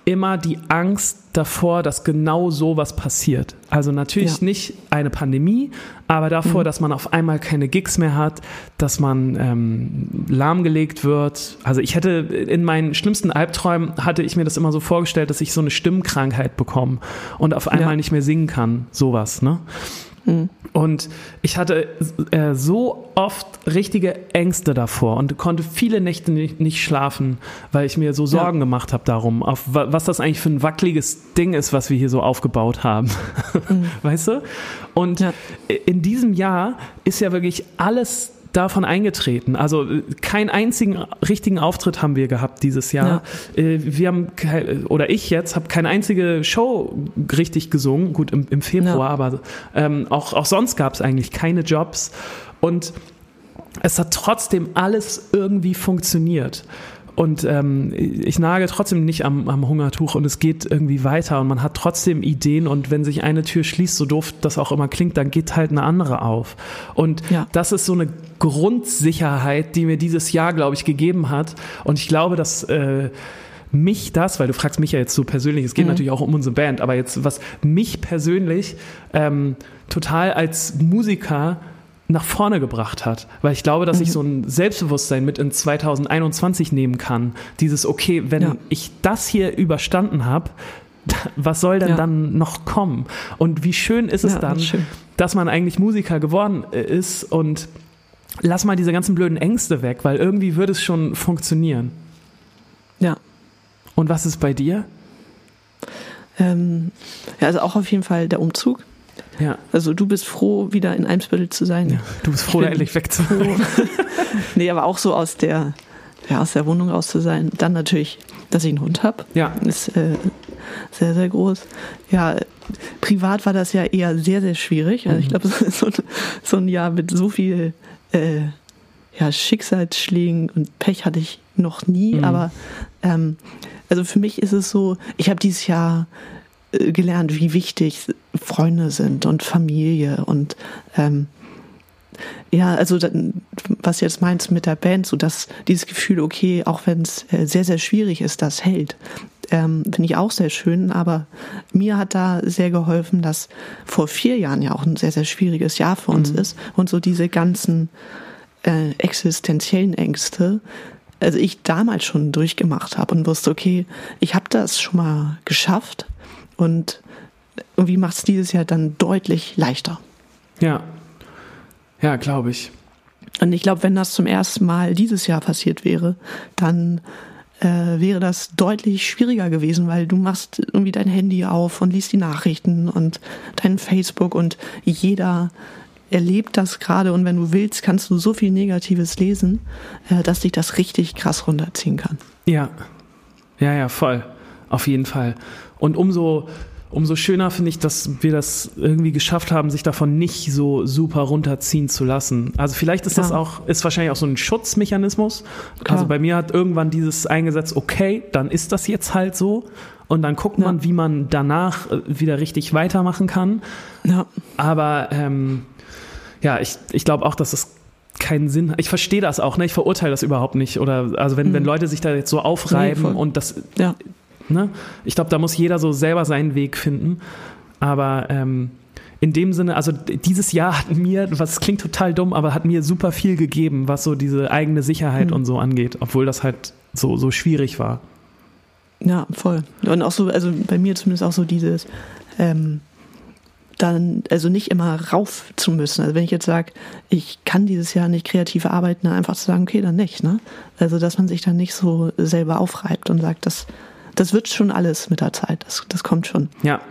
immer die Angst davor, dass genau so was passiert. Also natürlich Ja. nicht eine Pandemie, aber davor, Mhm. dass man auf einmal keine Gigs mehr hat, dass man ähm, lahmgelegt wird. Also ich hätte in meinen schlimmsten Albträumen hatte ich mir das immer so vorgestellt, dass ich so eine Stimmkrankheit bekomme und auf einmal Ja. nicht mehr singen kann. Sowas, ne? Und ich hatte äh, so oft richtige Ängste davor und konnte viele Nächte nicht, nicht schlafen, weil ich mir so Sorgen gemacht habe darum, auf wa- was das eigentlich für ein wackeliges Ding ist, was wir hier so aufgebaut haben. *laughs* Weißt du? Und Ja. in diesem Jahr ist ja wirklich alles davon eingetreten. Also äh, keinen einzigen richtigen Auftritt haben wir gehabt dieses Jahr. Äh, Wir haben oder ich jetzt habe keine einzige Show richtig gesungen. Gut im, im Februar, Ja. aber ähm, auch auch sonst gab es eigentlich keine Jobs und es hat trotzdem alles irgendwie funktioniert. Und ähm, ich nage trotzdem nicht am, am Hungertuch und es geht irgendwie weiter und man hat trotzdem Ideen und wenn sich eine Tür schließt, so doof das auch immer klingt, dann geht halt eine andere auf. Und Ja. das ist so eine Grundsicherheit, die mir dieses Jahr, glaube ich, gegeben hat. Und ich glaube, dass äh, mich das, weil du fragst mich ja jetzt so persönlich, es geht natürlich auch um unsere Band, aber jetzt was mich persönlich ähm, total als Musiker nach vorne gebracht hat, weil ich glaube, dass ich so ein Selbstbewusstsein mit in 2021 nehmen kann. Dieses, okay, wenn Ja. ich das hier überstanden habe, was soll denn Ja. dann noch kommen? Und wie schön ist es Ja, dann, schön. dass man eigentlich Musiker geworden äh, ist und lass mal diese ganzen blöden Ängste weg, weil irgendwie würde es schon funktionieren. Ja. Und was ist bei dir? Ähm, ja, also auch auf jeden Fall der Umzug. Ja, Also du bist froh, wieder in Eimsbüttel zu sein. ja. du bist froh, da endlich weg zu sein. *laughs* Nee, aber auch so aus der, ja, aus der Wohnung raus zu sein. Dann natürlich, dass ich einen Hund habe. Ja, Ist äh, sehr, sehr groß. Ja, privat war das ja eher sehr, sehr schwierig. Also ich glaube, *laughs* so, ein- so ein Jahr mit so viel äh, ja, Schicksalsschlägen und Pech hatte ich noch nie. Mhm. Aber ähm, also für mich ist es so, ich habe dieses Jahr gelernt, wie wichtig Freunde sind und Familie und ähm, ja, also was jetzt meinst mit der Band, so dass dieses Gefühl, okay, auch wenn es äh, sehr, sehr schwierig ist, das hält, ähm, finde ich auch sehr schön. Aber mir hat da sehr geholfen, dass vor vier Jahren ja auch ein sehr, sehr schwieriges Jahr für uns ist und so diese ganzen äh, existenziellen Ängste, also ich damals schon durchgemacht habe und wusste, okay, ich habe das schon mal geschafft und irgendwie macht es dieses Jahr dann deutlich leichter. ja. Ja, glaube ich. Und ich glaube, wenn das zum ersten Mal dieses Jahr passiert wäre, dann äh, wäre das deutlich schwieriger gewesen, weil du machst irgendwie dein Handy auf und liest die Nachrichten und dein Facebook und jeder erlebt das gerade und wenn du willst, kannst du so viel Negatives lesen, äh, dass dich das richtig krass runterziehen kann. Ja. Ja, ja, voll. Auf jeden Fall. Und umso, umso schöner finde ich, dass wir das irgendwie geschafft haben, sich davon nicht so super runterziehen zu lassen. Also vielleicht ist das Ja. auch, ist wahrscheinlich auch so ein Schutzmechanismus. Klar. Also bei mir hat irgendwann dieses eingesetzt, okay, dann ist das jetzt halt so. Und dann guckt Ja. man, wie man danach äh, wieder richtig weitermachen kann. Ja, Aber ähm, ja, ich, ich glaube auch, dass es keinen Sinn hat. Ich verstehe das auch, ne? Ich verurteile das überhaupt nicht. Oder also wenn, wenn Leute sich da jetzt so aufreiben Nee, und das, Ja. Ne? Ich glaube, da muss jeder so selber seinen Weg finden. Aber ähm, in dem Sinne, also dieses Jahr hat mir, was klingt total dumm, aber hat mir super viel gegeben, was so diese eigene Sicherheit Mhm. und so angeht, obwohl das halt so, so schwierig war. Ja, voll. Und auch so, also bei mir zumindest auch so dieses, ähm, dann, also nicht immer rauf zu müssen. Also wenn ich jetzt sage, ich kann dieses Jahr nicht kreativ arbeiten, dann einfach zu sagen, okay, dann nicht, ne? Also dass man sich dann nicht so selber aufreibt und sagt, das, das wird schon alles mit der Zeit. Das, das kommt schon. Ja,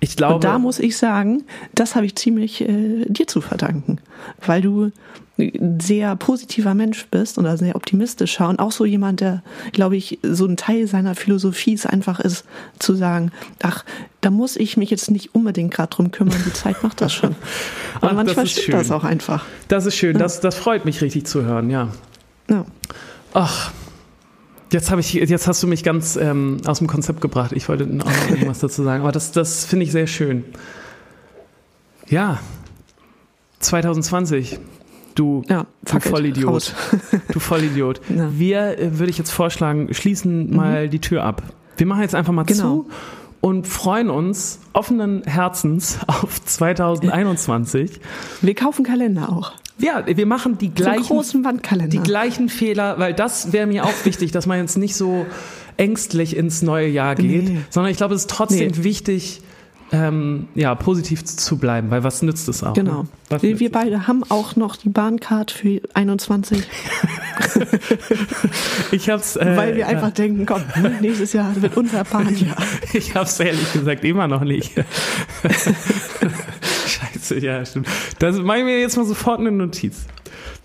ich glaube. Und da muss ich sagen, das habe ich ziemlich äh, dir zu verdanken, weil du ein sehr positiver Mensch bist und sehr optimistischer und auch so jemand, der, glaube ich, so ein Teil seiner Philosophie es einfach ist, zu sagen, ach, da muss ich mich jetzt nicht unbedingt gerade drum kümmern, die Zeit macht das schon. *laughs* Ach, Und manchmal das ist stimmt das auch einfach. das ist schön, das, das freut mich richtig zu hören, ja. Ja. Ach, jetzt habe ich, jetzt hast du mich ganz ähm, aus dem Konzept gebracht. Ich wollte auch noch irgendwas dazu sagen, aber das, das finde ich sehr schön. Ja, 2020. Du, Ja, du Vollidiot. Du Vollidiot. *laughs* Ja. Wir, äh, würde ich jetzt vorschlagen, schließen mal die Tür ab. Wir machen jetzt einfach mal Genau. zu und freuen uns offenen Herzens auf 2021. Wir kaufen Kalender auch. Ja, wir machen die So gleichen großen Wandkalender. die gleichen Fehler, weil das wäre mir auch wichtig, dass man jetzt nicht so ängstlich ins neue Jahr geht, Nee. sondern ich glaube, es ist trotzdem Nee. wichtig, ähm, ja, positiv zu bleiben, weil was nützt es auch? Genau. Ne? Wir, es? beide haben auch noch die Bahncard für 21. *laughs* Ich hab's, äh, Weil wir einfach denken, komm, nächstes Jahr wird unser Bahnjahr. *laughs* ich hab's ehrlich gesagt immer noch nicht. *laughs* Ja, stimmt. Das mache ich mir jetzt mal sofort eine Notiz.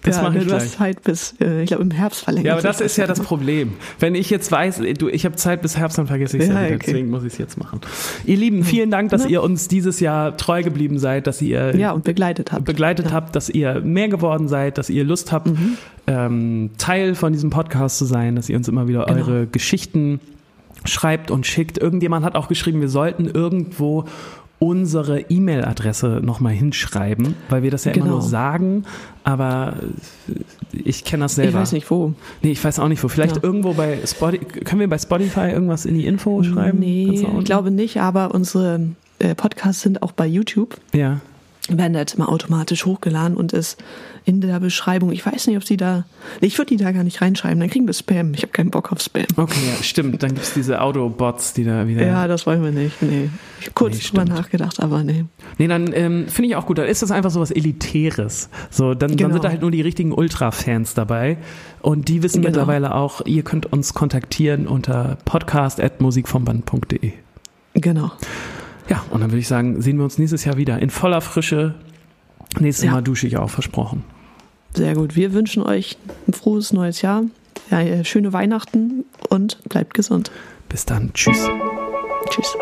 Das ja, mache ich du gleich. hast Zeit bis, äh, ich glaube, im Herbst verlängert. Ja, aber das ist ja das Problem. Wenn ich jetzt weiß, du, ich habe Zeit bis Herbst, dann vergesse ich es ja, Ja, wieder. okay. Deswegen muss ich es jetzt machen. Ihr Lieben, vielen Dank, dass Na? ihr uns dieses Jahr treu geblieben seid, dass ihr Ja, und begleitet habt. begleitet habt, dass ihr mehr geworden seid, dass ihr Lust habt, Mhm. ähm, Teil von diesem Podcast zu sein, dass ihr uns immer wieder Genau. eure Geschichten schreibt und schickt. Irgendjemand hat auch geschrieben, wir sollten irgendwo unsere E-Mail-Adresse nochmal hinschreiben, weil wir das ja immer Genau. nur sagen, aber ich kenne das selber. ich weiß nicht wo. Nee, ich weiß auch nicht wo. Vielleicht Ja. irgendwo bei Spotify. Können wir bei Spotify irgendwas in die Info schreiben? Nee, ich glaube nicht, aber unsere äh, Podcasts sind auch bei YouTube. Ja. Werden da jetzt immer automatisch hochgeladen und ist in der Beschreibung. Ich weiß nicht, ob sie da. Ich würde die da gar nicht reinschreiben, dann kriegen wir Spam. Ich habe keinen Bock auf Spam. Okay, ja, stimmt. Dann gibt's diese Autobots, die da wieder. Ja, das wollen wir nicht. Nee. Ich habe kurz Nee, drüber nachgedacht, aber nee. Nee, dann ähm, finde ich auch gut. Dann ist das einfach so was Elitäres. So, dann, dann Genau. sind da halt nur die richtigen Ultra-Fans dabei. Und die wissen Genau. mittlerweile auch, ihr könnt uns kontaktieren unter podcast.musikvomband.de. Genau. Ja, und dann würde ich sagen, sehen wir uns nächstes Jahr wieder in voller Frische. Nächstes Ja. Mal dusche ich auch, versprochen. Sehr gut. Wir wünschen euch ein frohes neues Jahr. Ja, äh, schöne Weihnachten und bleibt gesund. Bis dann. Tschüss. Tschüss.